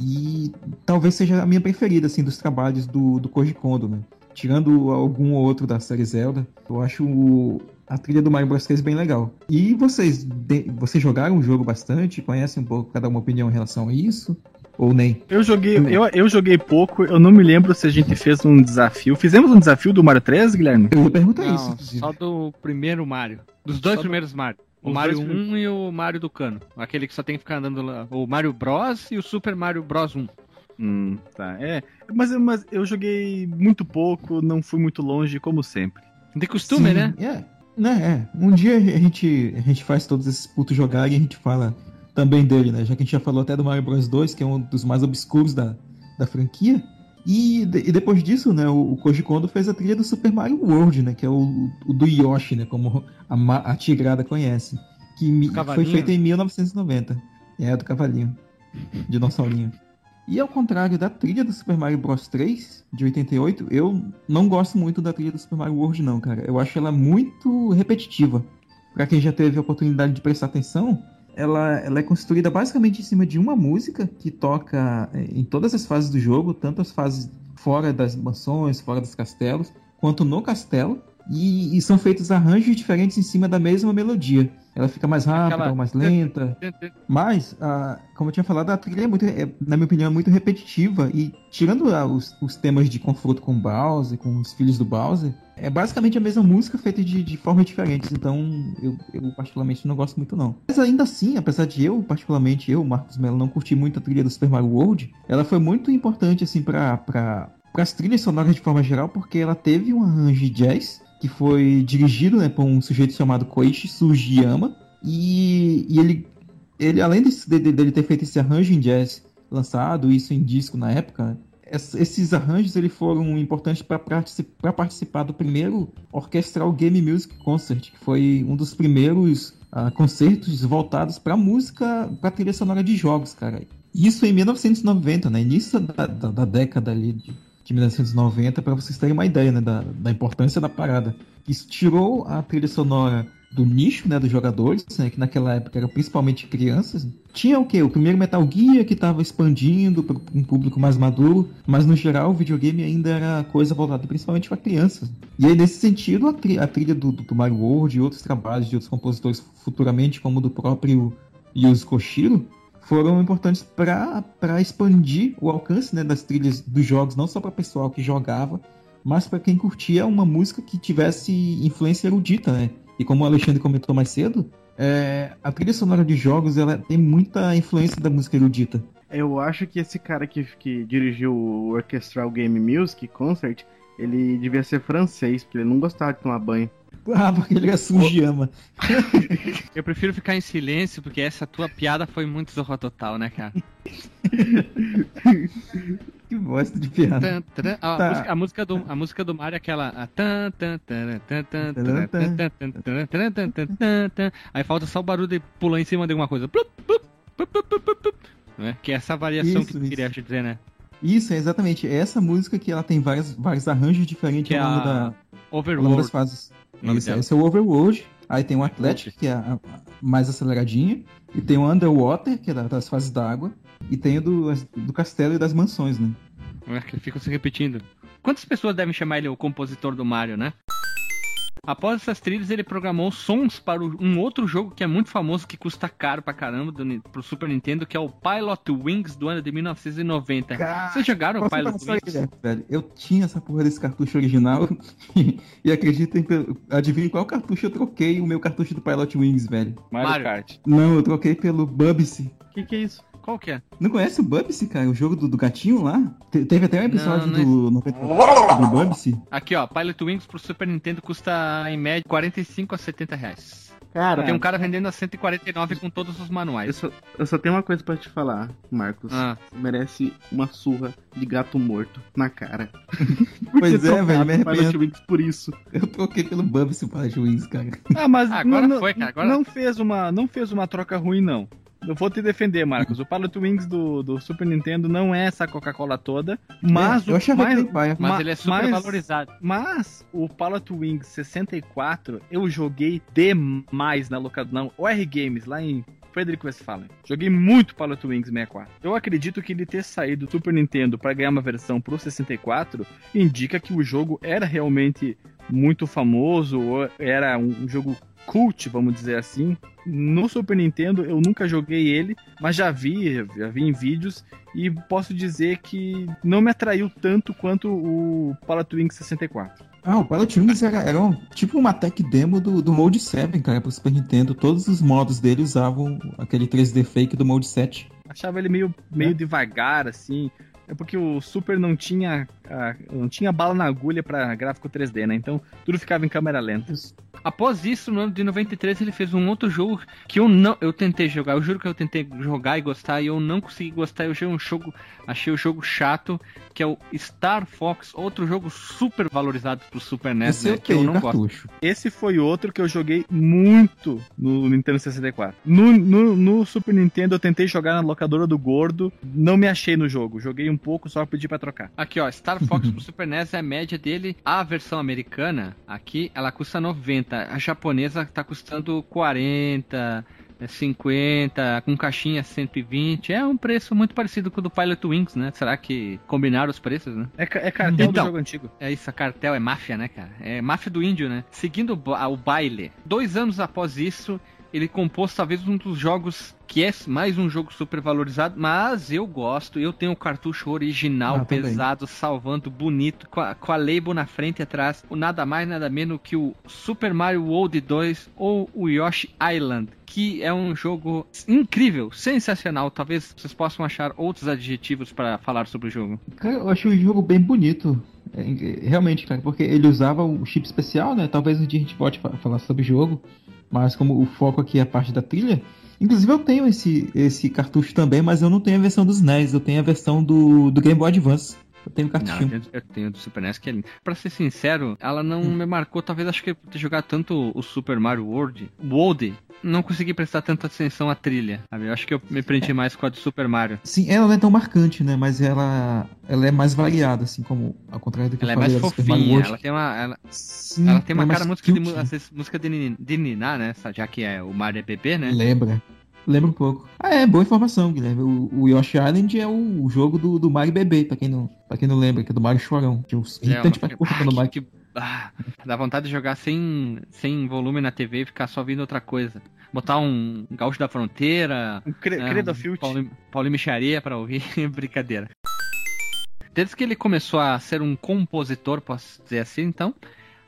E talvez seja a minha preferida, assim, dos trabalhos do, do Koji Kondo, né? Tirando algum ou outro da série Zelda, eu acho o- a trilha do Mario Bros 3 bem legal. E vocês, de- vocês jogaram o jogo bastante? Conhecem um pouco, cada uma opinião em relação a isso? Ou nem? Eu joguei, eu, eu joguei pouco, eu não me lembro se a gente fez um desafio. Fizemos um desafio do Mario 3, Guilherme? Eu ia perguntar isso, Não, inclusive. só do primeiro Mario. Dos dois Só do- primeiros Mario. O Os Mario dois 1 e o Mario do cano. Aquele que só tem que ficar andando lá. O Mario Bros e o Super Mario Bros 1. Hum, tá. É, mas, mas eu joguei muito pouco, não fui muito longe, como sempre. De costume, Sim, né? É, né, é. Um dia a gente, a gente faz todos esses putos jogarem e a gente fala também dele, né? Já que a gente já falou até do Mario Bros 2, que é um dos mais obscuros da, da franquia. E, de- e depois disso, né, o, o Koji Kondo fez a trilha do Super Mario World, né? Que é o, o do Yoshi, né? Como a, a tigrada conhece. Que foi feito em 1990. É, do cavalinho. Dinossaurinho. E ao contrário da trilha do Super Mario Bros 3, de 88, eu não gosto muito da trilha do Super Mario World, não, cara. Eu acho ela muito repetitiva. Pra quem já teve a oportunidade de prestar atenção, ela, ela é construída basicamente em cima de uma música que toca eh, em todas as fases do jogo, tanto as fases fora das mansões, fora dos castelos, quanto no castelo. E, e são feitos arranjos diferentes em cima da mesma melodia. Ela fica mais rápida Aquela- ou mais lenta. Mas, ah, como eu tinha falado, a trilha é muito, é, na minha opinião, é muito repetitiva. E tirando ah, os, os temas de confronto com o Bowser, com os filhos do Bowser, é basicamente a mesma música feita de, de formas diferentes. Então, eu, eu particularmente não gosto muito, não. Mas ainda assim, apesar de eu, particularmente eu, Marcos Mello, não curtir muito a trilha do Super Mario World, ela foi muito importante, assim, pra. pra para as trilhas sonoras de forma geral, porque ela teve um arranjo de jazz que foi dirigido né, por um sujeito chamado Koichi Sugiyama, e, e ele, ele, além de, de- dele ter feito esse arranjo em jazz, lançado isso em disco na época, es- esses arranjos eles foram importantes para participar do primeiro Orchestral Game Music Concert, que foi um dos primeiros ah, concertos voltados para música, para trilha sonora de jogos, cara. Isso em 1990, né? Início da, da, da década ali de, de 1990, para vocês terem uma ideia né, da, da importância da parada. Isso tirou a trilha sonora do nicho, né, dos jogadores, né, que naquela época eram principalmente crianças. Tinha o quê? O primeiro Metal Gear que estava expandindo para um público mais maduro, mas no geral o videogame ainda era coisa voltada principalmente para crianças. E aí nesse sentido a, tri- a trilha do, do Mario World e outros trabalhos de outros compositores futuramente, como do próprio Yuzo Koshiro, foram importantes para expandir o alcance né, das trilhas dos jogos, não só para o pessoal que jogava, mas para quem curtia uma música que tivesse influência erudita, né? E como o Alexandre comentou mais cedo, é, a trilha sonora de jogos ela tem muita influência da música erudita. Eu acho que esse cara que, que dirigiu o Orchestral Game Music Concert, ele devia ser francês, porque ele não gostava de tomar banho. Ah, porque ele é sujama. Eu prefiro ficar em silêncio, porque essa tua piada foi muito zorra total, né, cara? Que bosta de piada. Tan. Ah, Tá. a, música, a música do, a música do Mario é aquela. a tan. Aí falta só o barulho de pular em cima de alguma coisa. Né? Que é essa variação Isso, que tu isso. queria dizer, né? Isso, é exatamente. É essa música que ela tem vários, vários arranjos diferentes Que é ao longo, a da, ao longo das Overworld. fases. Isso, esse é o Overworld. Aí tem o Athletic, que é a, a mais aceleradinha. E tem o Underwater, que é da- das fases da água. E tem o do, do castelo e das mansões, né? É, que ficam se repetindo. Quantas pessoas devem chamar ele o compositor do Mario, né? Após essas trilhas, ele programou sons para um outro jogo que é muito famoso, que custa caro pra caramba do, pro Super Nintendo, que é o Pilot Wings do ano de 1990. Vocês jogaram o Pilot Wings? Velho? Eu tinha essa porra desse cartucho original. e acreditem, adivinhem qual cartucho eu troquei o meu cartucho do Pilot Wings, velho. Mario, Mario. Kart. Não, eu troquei pelo Bubsy. O que, que é isso? Qual que é? Não conhece o Bubsy, cara? O jogo do, do gatinho lá? Te- teve até um episódio Não, não é do 94 do Bubsy. Aqui, ó, Pilot Wings pro Super Nintendo custa em média 45 a 70 reais. Cara, Tem um cara vendendo a 149 com todos os eu manuais. só, eu só tenho uma coisa pra te falar, Marcos. Ah. Você merece uma surra de gato morto na cara. Pois é, velho, me Pilot arrependo. Wings por isso. Eu troquei pelo Bubsy o Pilot Wings, cara. Ah, mas Agora não, foi, cara, agora- não fez uma, não fez uma troca ruim não. Eu vou te defender, Marcos. O Pilot Wings do, do Super Nintendo não é essa Coca-Cola toda, mas É, eu o achava mais, que. Mas Ma- ele é super mas- valorizado. mas o Pilot Wings 64 eu joguei demais na locadora, na OR Games lá em Frederick Westphalen. Joguei muito Pilot Wings 64. Eu acredito que ele ter saído do Super Nintendo para ganhar uma versão pro 64 indica que o jogo era realmente muito famoso, era um jogo cult, vamos dizer assim. No Super Nintendo eu nunca joguei ele, mas já vi, já vi em vídeos e posso dizer que não me atraiu tanto quanto o Pilot Wings 64. Ah, o Pilot Wings era, era um- tipo uma tech demo do, do Mode 7, cara, pro Super Nintendo. Todos os modos dele usavam aquele 3D fake do Mode 7. Achava ele meio, meio devagar, assim. É porque o Super não tinha, ah, não tinha bala na agulha pra gráfico 3D, né? Então tudo ficava em câmera lenta. Após isso, no ano de 93, ele fez um outro jogo que eu não. Eu tentei jogar, eu juro que eu tentei jogar e gostar, e eu não consegui gostar. Eu achei um jogo. Achei o jogo chato, que é o Star Fox, outro jogo super valorizado pro Super NES, Esse né, eu que eu não gosto. cartucho. Esse foi outro que eu joguei muito no Nintendo 64. No, no, no Super Nintendo eu tentei jogar na locadora do Gordo, não me achei no jogo. Joguei um pouco, só pedi pra trocar. Aqui, ó, Star Fox pro Super NES é a média dele. A versão americana, aqui, ela custa 90. A japonesa tá custando 40, é 50, com caixinha 120. É um preço muito parecido com o do Pilot Wings, né? Será que combinaram os preços, né? É, é cartel Então. do jogo antigo. É isso, cartel é máfia, né, cara? É máfia do índio, né? Seguindo o baile. Dois anos após isso, ele compôs talvez um dos jogos que é mais um jogo super valorizado, mas eu gosto. Eu tenho o cartucho original, Ah, também. pesado, salvando, bonito, com a, com a label na frente e atrás. O nada mais, nada menos que o Super Mario World 2 ou o Yoshi Island. Que é um jogo incrível, sensacional. Talvez vocês possam achar outros adjetivos para falar sobre o jogo. Cara, eu achei o jogo bem bonito. É, realmente, cara, porque ele usava o chip especial, né? Talvez um dia a gente pode fa- falar sobre o jogo. Mas como o foco aqui é a parte da trilha. Inclusive eu tenho esse, esse cartucho também, mas eu não tenho a versão dos NES, eu tenho a versão do, do Game Boy Advance. Eu tenho o Não, eu cartuchinho. tenho, eu tenho do Super NES que é lindo. Pra ser sincero, ela não Hum. me marcou. Talvez acho que ter jogado tanto o Super Mario World, World, não consegui prestar tanta atenção à trilha. Sabe? Eu acho que eu me prendi mais com a do Super Mario. Sim, ela não é tão marcante, né? Mas ela, ela é mais variada, assim como ao contrário do que Ela é eu falei mais da Super Mario fofinha, ela tem uma. Ela, Sim, ela tem uma ela é cara mais música de, cute, música de, de Niná, né? Já que é o Mario é bebê, né? Lembra. Lembra um pouco. Ah, é, boa informação, Guilherme. O, o Yoshi Island é o, o jogo do, do Mario Bebê, pra quem, não, pra quem não lembra, que é do Mario Chorão. Que é um irritante pra porra quando o ah, Mario. que, ah, dá vontade de jogar sem, sem volume na TV e ficar só ouvindo outra coisa. Botar um gaúcho da fronteira, Um cre É, Credo um. Paulo, Paulo Micharia pra ouvir, brincadeira. Desde que ele começou a ser um compositor, posso dizer assim, então,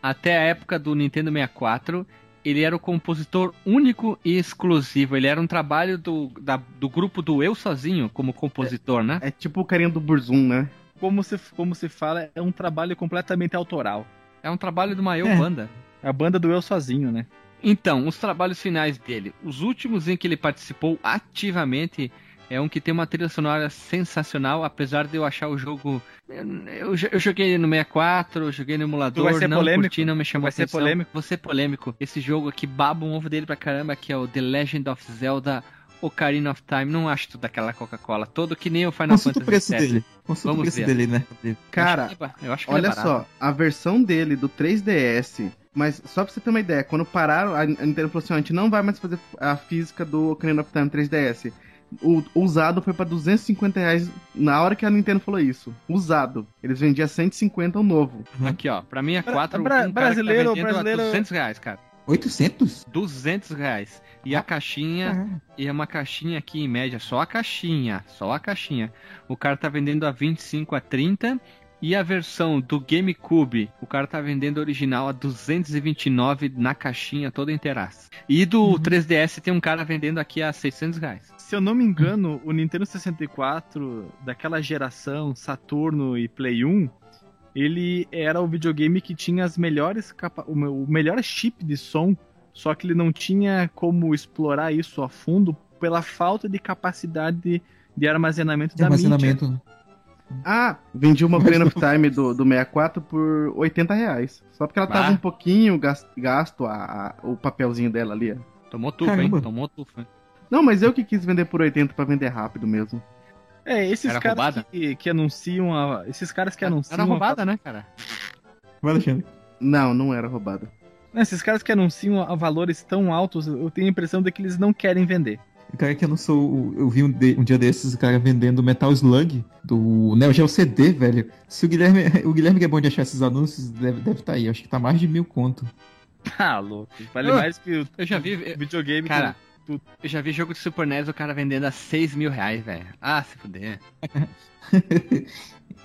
até a época do Nintendo 64, ele era o compositor único e exclusivo. Ele era um trabalho do, da- do grupo do Eu Sozinho como compositor, né? É tipo o carinha do Burzum, né? Como se, como se fala, é um trabalho completamente autoral. É um trabalho de uma Eu É. Banda. A banda do Eu Sozinho, né? Então, os trabalhos finais dele. Os últimos em que ele participou ativamente é um que tem uma trilha sonora sensacional, apesar de eu achar o jogo. Eu, eu eu joguei no 64, eu joguei no emulador, ser não polêmico? curti, não me chamou vai ser atenção. polêmico? Vou ser polêmico. Esse jogo aqui baba um ovo dele pra caramba, que é o The Legend of Zelda Ocarina of Time. Não acho tudo daquela Coca-Cola, todo que nem o Final Consulta o Fantasy preço VII. dele. Consulta o Vamos preço ver. dele, né? Cara, Eu acho que é- eu acho que é olha barato. só, a versão dele do 3DS. Mas só pra você ter uma ideia, quando pararam, a Nintendo falou assim: ó, a gente não vai mais fazer a física do Ocarina of Time 3DS. O usado foi pra 250 reais na hora que a Nintendo falou isso. Usado. Eles vendiam 150 o novo. Aqui, ó, pra mim é 4 Bra- brasileiro- brasileiro- 200 reais, cara. 800? 200 reais. E a caixinha, Caralho. e é uma caixinha aqui em média, só a caixinha, só a caixinha. O cara tá vendendo a 25 a 30 e a versão do GameCube, o cara tá vendendo original a 229 na caixinha toda inteiraça. E do 3DS tem um cara vendendo aqui a 600 reais. Se eu não me engano, o Nintendo 64 daquela geração Saturno e Play 1, ele era o videogame que tinha as melhores capa o me- o melhor chip de som, só que ele não tinha como explorar isso a fundo pela falta de capacidade de, de armazenamento De da mídia. armazenamento. Ah, vendi uma Ocarina of Time do, do 64 por 80 reais. Só porque ela Bah. tava um pouquinho gas- gasto a, a- o papelzinho dela ali. ó. Tomou tufo, Caramba. hein? Tomou tufo, hein? Não, mas eu que quis vender por 80 pra vender rápido mesmo. É, esses Era caras roubada? que, que anunciam a, esses caras que anunciam Era a- roubada, né, cara? Vai, Alexandre. Não, não era roubada. esses caras que anunciam a valores tão altos, eu tenho a impressão de que eles não querem vender. O cara que eu não sou. o- Eu vi um, de- um dia desses o cara vendendo Metal Slug do Neo Geo CD, velho. Se o Guilherme. O Guilherme que é bom de achar esses anúncios, deve estar deve tá aí. Eu acho que tá mais de mil conto. Ah, louco. Vale Ah, mais que o Eu já vi, o videogame. cara, tu- eu já vi jogo de Super NES o cara vendendo a 6 mil reais, velho. Ah, se fuder.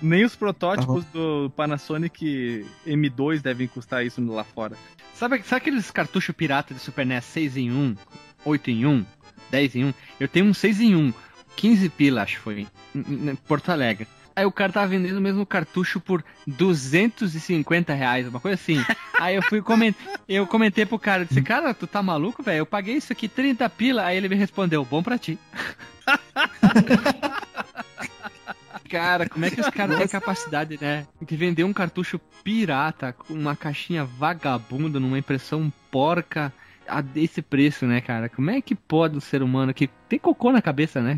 Nem os protótipos do Panasonic M2 devem custar isso lá fora. Sabe, sabe aqueles cartuchos pirata de Super NES 6 em 1, 8 em 1, 10 em 1? Eu tenho um 6 em 1, 15 pila, acho que foi, em Porto Alegre. Aí o cara tava vendendo o mesmo cartucho por 250 reais, uma coisa assim. Aí eu fui comentar, eu comentei pro cara, disse, cara, tu tá maluco, velho? Eu paguei isso aqui 30 pila. Aí ele me respondeu, bom pra ti. Cara, como é que os caras têm capacidade, né? De vender um cartucho pirata com uma caixinha vagabunda numa impressão porca a desse preço, né, cara? Como é que pode um ser humano que tem cocô na cabeça, né?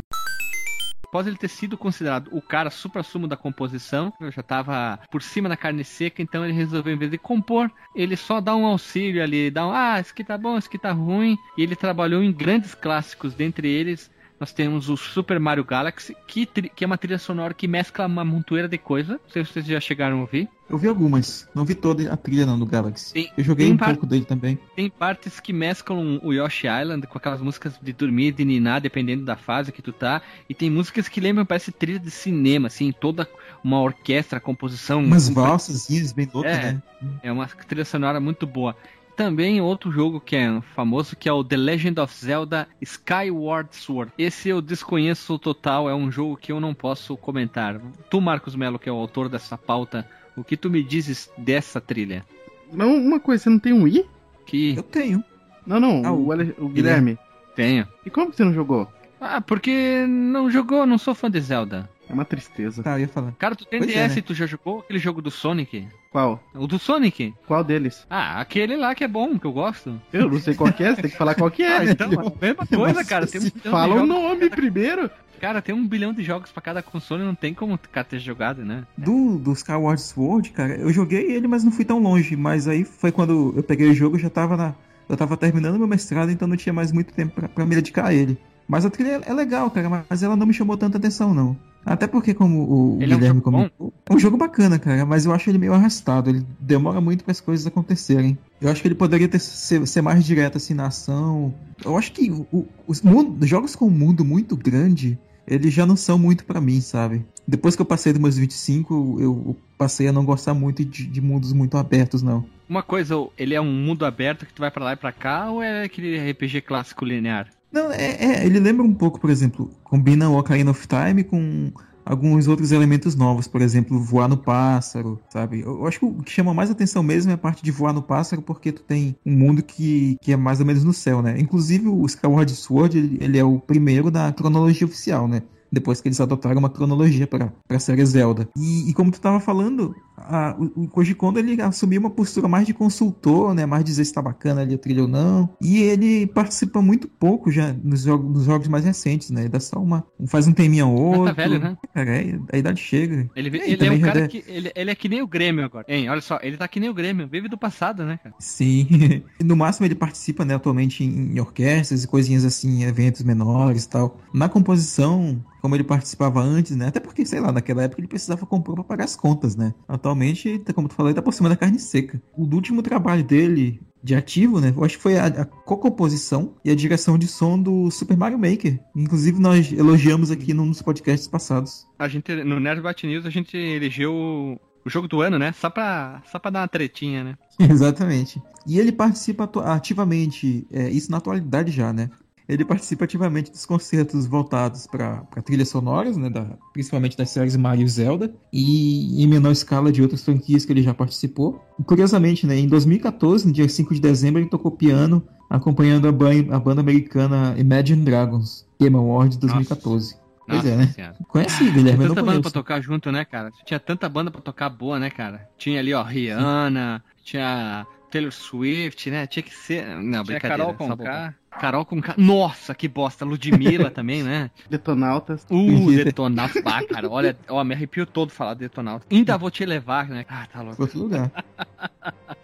Após ele ter sido considerado o cara supra-sumo da composição, já tava por cima da carne seca, então ele resolveu, em vez de compor, ele só dá um auxílio ali, dá um, ah, isso aqui tá bom, isso aqui tá ruim, e ele trabalhou em grandes clássicos, dentre eles nós temos o Super Mario Galaxy, que, que é uma trilha sonora que mescla uma montoeira de coisa. Não sei se vocês já chegaram a ouvir. Eu vi algumas. Não vi toda a trilha não do Galaxy. Tem- eu joguei um pouco dele também. Tem partes que mesclam o Yoshi Island com aquelas músicas de dormir de ninar, dependendo da fase que tu tá. E tem músicas que lembram, parece trilha de cinema, assim, toda uma orquestra, composição. Umas com- valsazinhas bem loucas, É. né? É uma trilha sonora muito boa. Também outro jogo que é famoso, que é o The Legend of Zelda Skyward Sword. Esse eu desconheço total, é um jogo que eu não posso comentar. Tu, Marcos Melo, que é o autor dessa pauta, o que tu me dizes dessa trilha? Mas uma coisa, você não tem um Wii? Que Eu tenho. Não, não, Ah, o, o- Ale- o Guilherme. tenho. E como que você não jogou? Ah, porque não jogou, não sou fã de Zelda. É uma tristeza. Tá, eu ia falar. Cara, tu tem Pois é, DS né? e tu já jogou aquele jogo do Sonic? Qual? O do Sonic? Qual deles? Ah, aquele lá que é bom, que eu gosto. Eu não sei qual que é, você tem que falar qual que é. Ah, né? então, a mesma coisa, cara. Tem um bilhão de Fala o jogos nome cada- primeiro. Cara, tem um bilhão de jogos pra cada console, não tem como cara ter jogado, né? Do, do Skyward Sword, cara, eu joguei ele, mas não fui tão longe. Mas aí foi quando eu peguei o jogo, já tava na. Eu tava terminando meu mestrado, então não tinha mais muito tempo pra, pra me dedicar a ele. Mas a trilha é legal, cara, mas ela não me chamou tanta atenção, não. Até porque, como o Ele é um Guilherme comentou, é um jogo bacana, cara, mas eu acho ele meio arrastado. Ele demora muito para as coisas acontecerem. Eu acho que ele poderia ter, ser, ser mais direto assim na ação. Eu acho que o- os mundo- jogos com um mundo muito grande, eles já não são muito pra mim, sabe? depois que eu passei dos meus 25, eu, eu passei a não gostar muito de, de, mundos muito abertos, não. Uma coisa, ele é um mundo aberto que tu vai para lá e pra cá, ou é aquele RPG clássico linear? Não, é, é, ele lembra um pouco, por exemplo, combina o Ocarina of Time com alguns outros elementos novos, por exemplo, voar no pássaro, sabe? Eu acho que o que chama mais atenção mesmo é a parte de voar no pássaro, porque tu tem um mundo que, que é mais ou menos no céu, né? Inclusive o Skyward Sword, ele, ele é o primeiro da cronologia oficial, né? depois que eles adotaram uma cronologia para a série Zelda. E, e, como tu estava falando, a, o, Koji Kondo ele assumiu uma postura mais de consultor, né, mais dizer se está bacana ali a trilha ou não. E ele participa muito pouco já nos, jogo, nos jogos mais recentes, né? Ele dá só uma, faz um teminha ou outro. Mas tá velho, né? Cara, é, a idade chega. Ele, ele é um cara é... que ele, ele é que nem o Grêmio agora. Hein, olha só, ele tá que nem o Grêmio, vive do passado, né, cara? Sim. no máximo ele participa, né, atualmente em, em orquestras e coisinhas assim, eventos menores e tal. Na composição, como ele participava antes, né? Até porque, sei lá, naquela época ele precisava comprar para pagar as contas, né? Atualmente, como tu falou, ele tá por cima da carne seca. O último trabalho dele de ativo, né? Eu acho que foi a, a co-composição e a direção de som do Super Mario Maker. Inclusive, nós elogiamos aqui nos podcasts passados. A gente, no Nerd Bat News, a gente elegeu o jogo do ano, né? Só pra, só pra dar uma tretinha, né? Exatamente. E ele participa ativamente, é, isso na atualidade já, né? Ele participa ativamente dos concertos voltados para trilhas sonoras, né, da, principalmente das séries Mario e Zelda, e em menor escala de outras franquias que ele já participou. curiosamente, né, em 2014, no dia 5 de dezembro, ele tocou piano acompanhando a, banda, a banda americana Imagine Dragons, Game Awards 2014. Nossa. Pois é, né? Senhora. Conheci, Guilherme. Tinha tanta banda pra tocar junto, né, cara? Tinha tanta banda pra tocar boa, né, cara? Tinha ali, ó, Rihanna, tinha Taylor Swift, né? Tinha que ser. Não, Tinha brincadeira. Carol Conká. Carol Conká. Nossa, que bosta. Ludmilla também, né? Detonautas. Uh, Detonautas. Bah, cara, olha, ó, me arrepio todo falar Detonautas. Ainda vou te levar, né? Ah, tá louco. Outro lugar.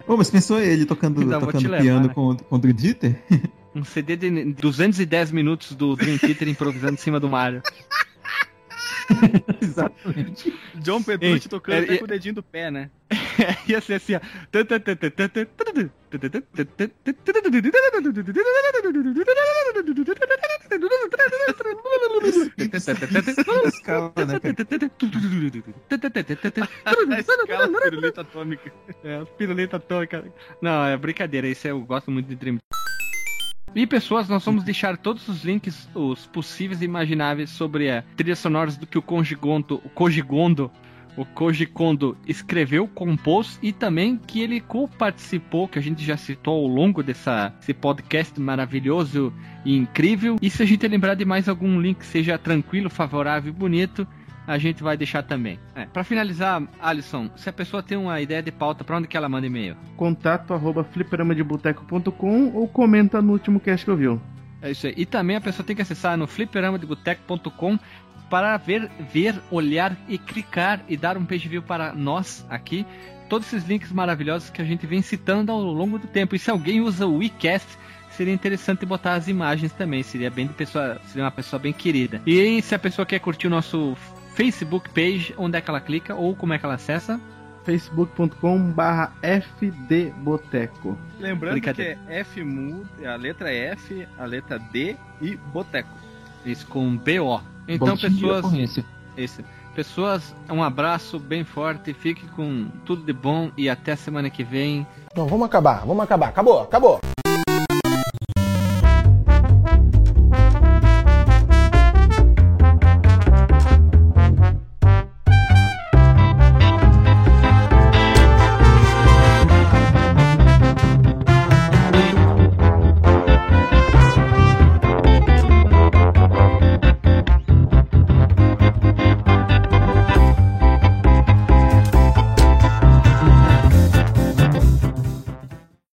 Pô, mas pensou ele tocando, tocando levar, piano né? contra, contra o Dieter? Um CD de 210 minutos do Dream Theater improvisando em cima do Mario. Exatamente. John Petrucci tocando é, até com o dedinho do pé, né? Ia ser assim, ó. escala, né, escala pirulita atômica. É, pirulita atômica. Não, é brincadeira. Isso eu gosto muito de Dream e pessoas, nós vamos deixar todos os links, os possíveis e imagináveis sobre a trilha do que o Kojigondo, o Kojigondo, o Koji Kondo escreveu, compôs e também que ele co-participou, que a gente já citou ao longo dessa, desse podcast maravilhoso e incrível. E se a gente lembrar de mais algum link seja tranquilo, favorável e bonito, a gente vai deixar também. É, para finalizar, Alisson, se a pessoa tem uma ideia de pauta, para onde que ela manda e-mail? Contato arroba fliperamadeboteco.com ou comenta no último cast que eu vi. É isso aí. E também a pessoa tem que acessar no fliperamadeboteco.com para ver, ver, olhar e clicar e dar um page view para nós aqui. Todos esses links maravilhosos que a gente vem citando ao longo do tempo. E se alguém usa o WeCast, seria interessante botar as imagens também. Seria bem de pessoa, seria uma pessoa bem querida. E se a pessoa quer curtir o nosso Facebook page, onde é que ela clica ou como é que ela acessa? facebook.com barra fdboteco Lembrando que é F a letra F, a letra D e boteco. Isso, com B-O. Então, Bom pessoas... Isso. Pessoas, um abraço bem forte, fique com tudo de bom e até semana que vem. Não, vamos acabar, vamos acabar. Acabou, acabou.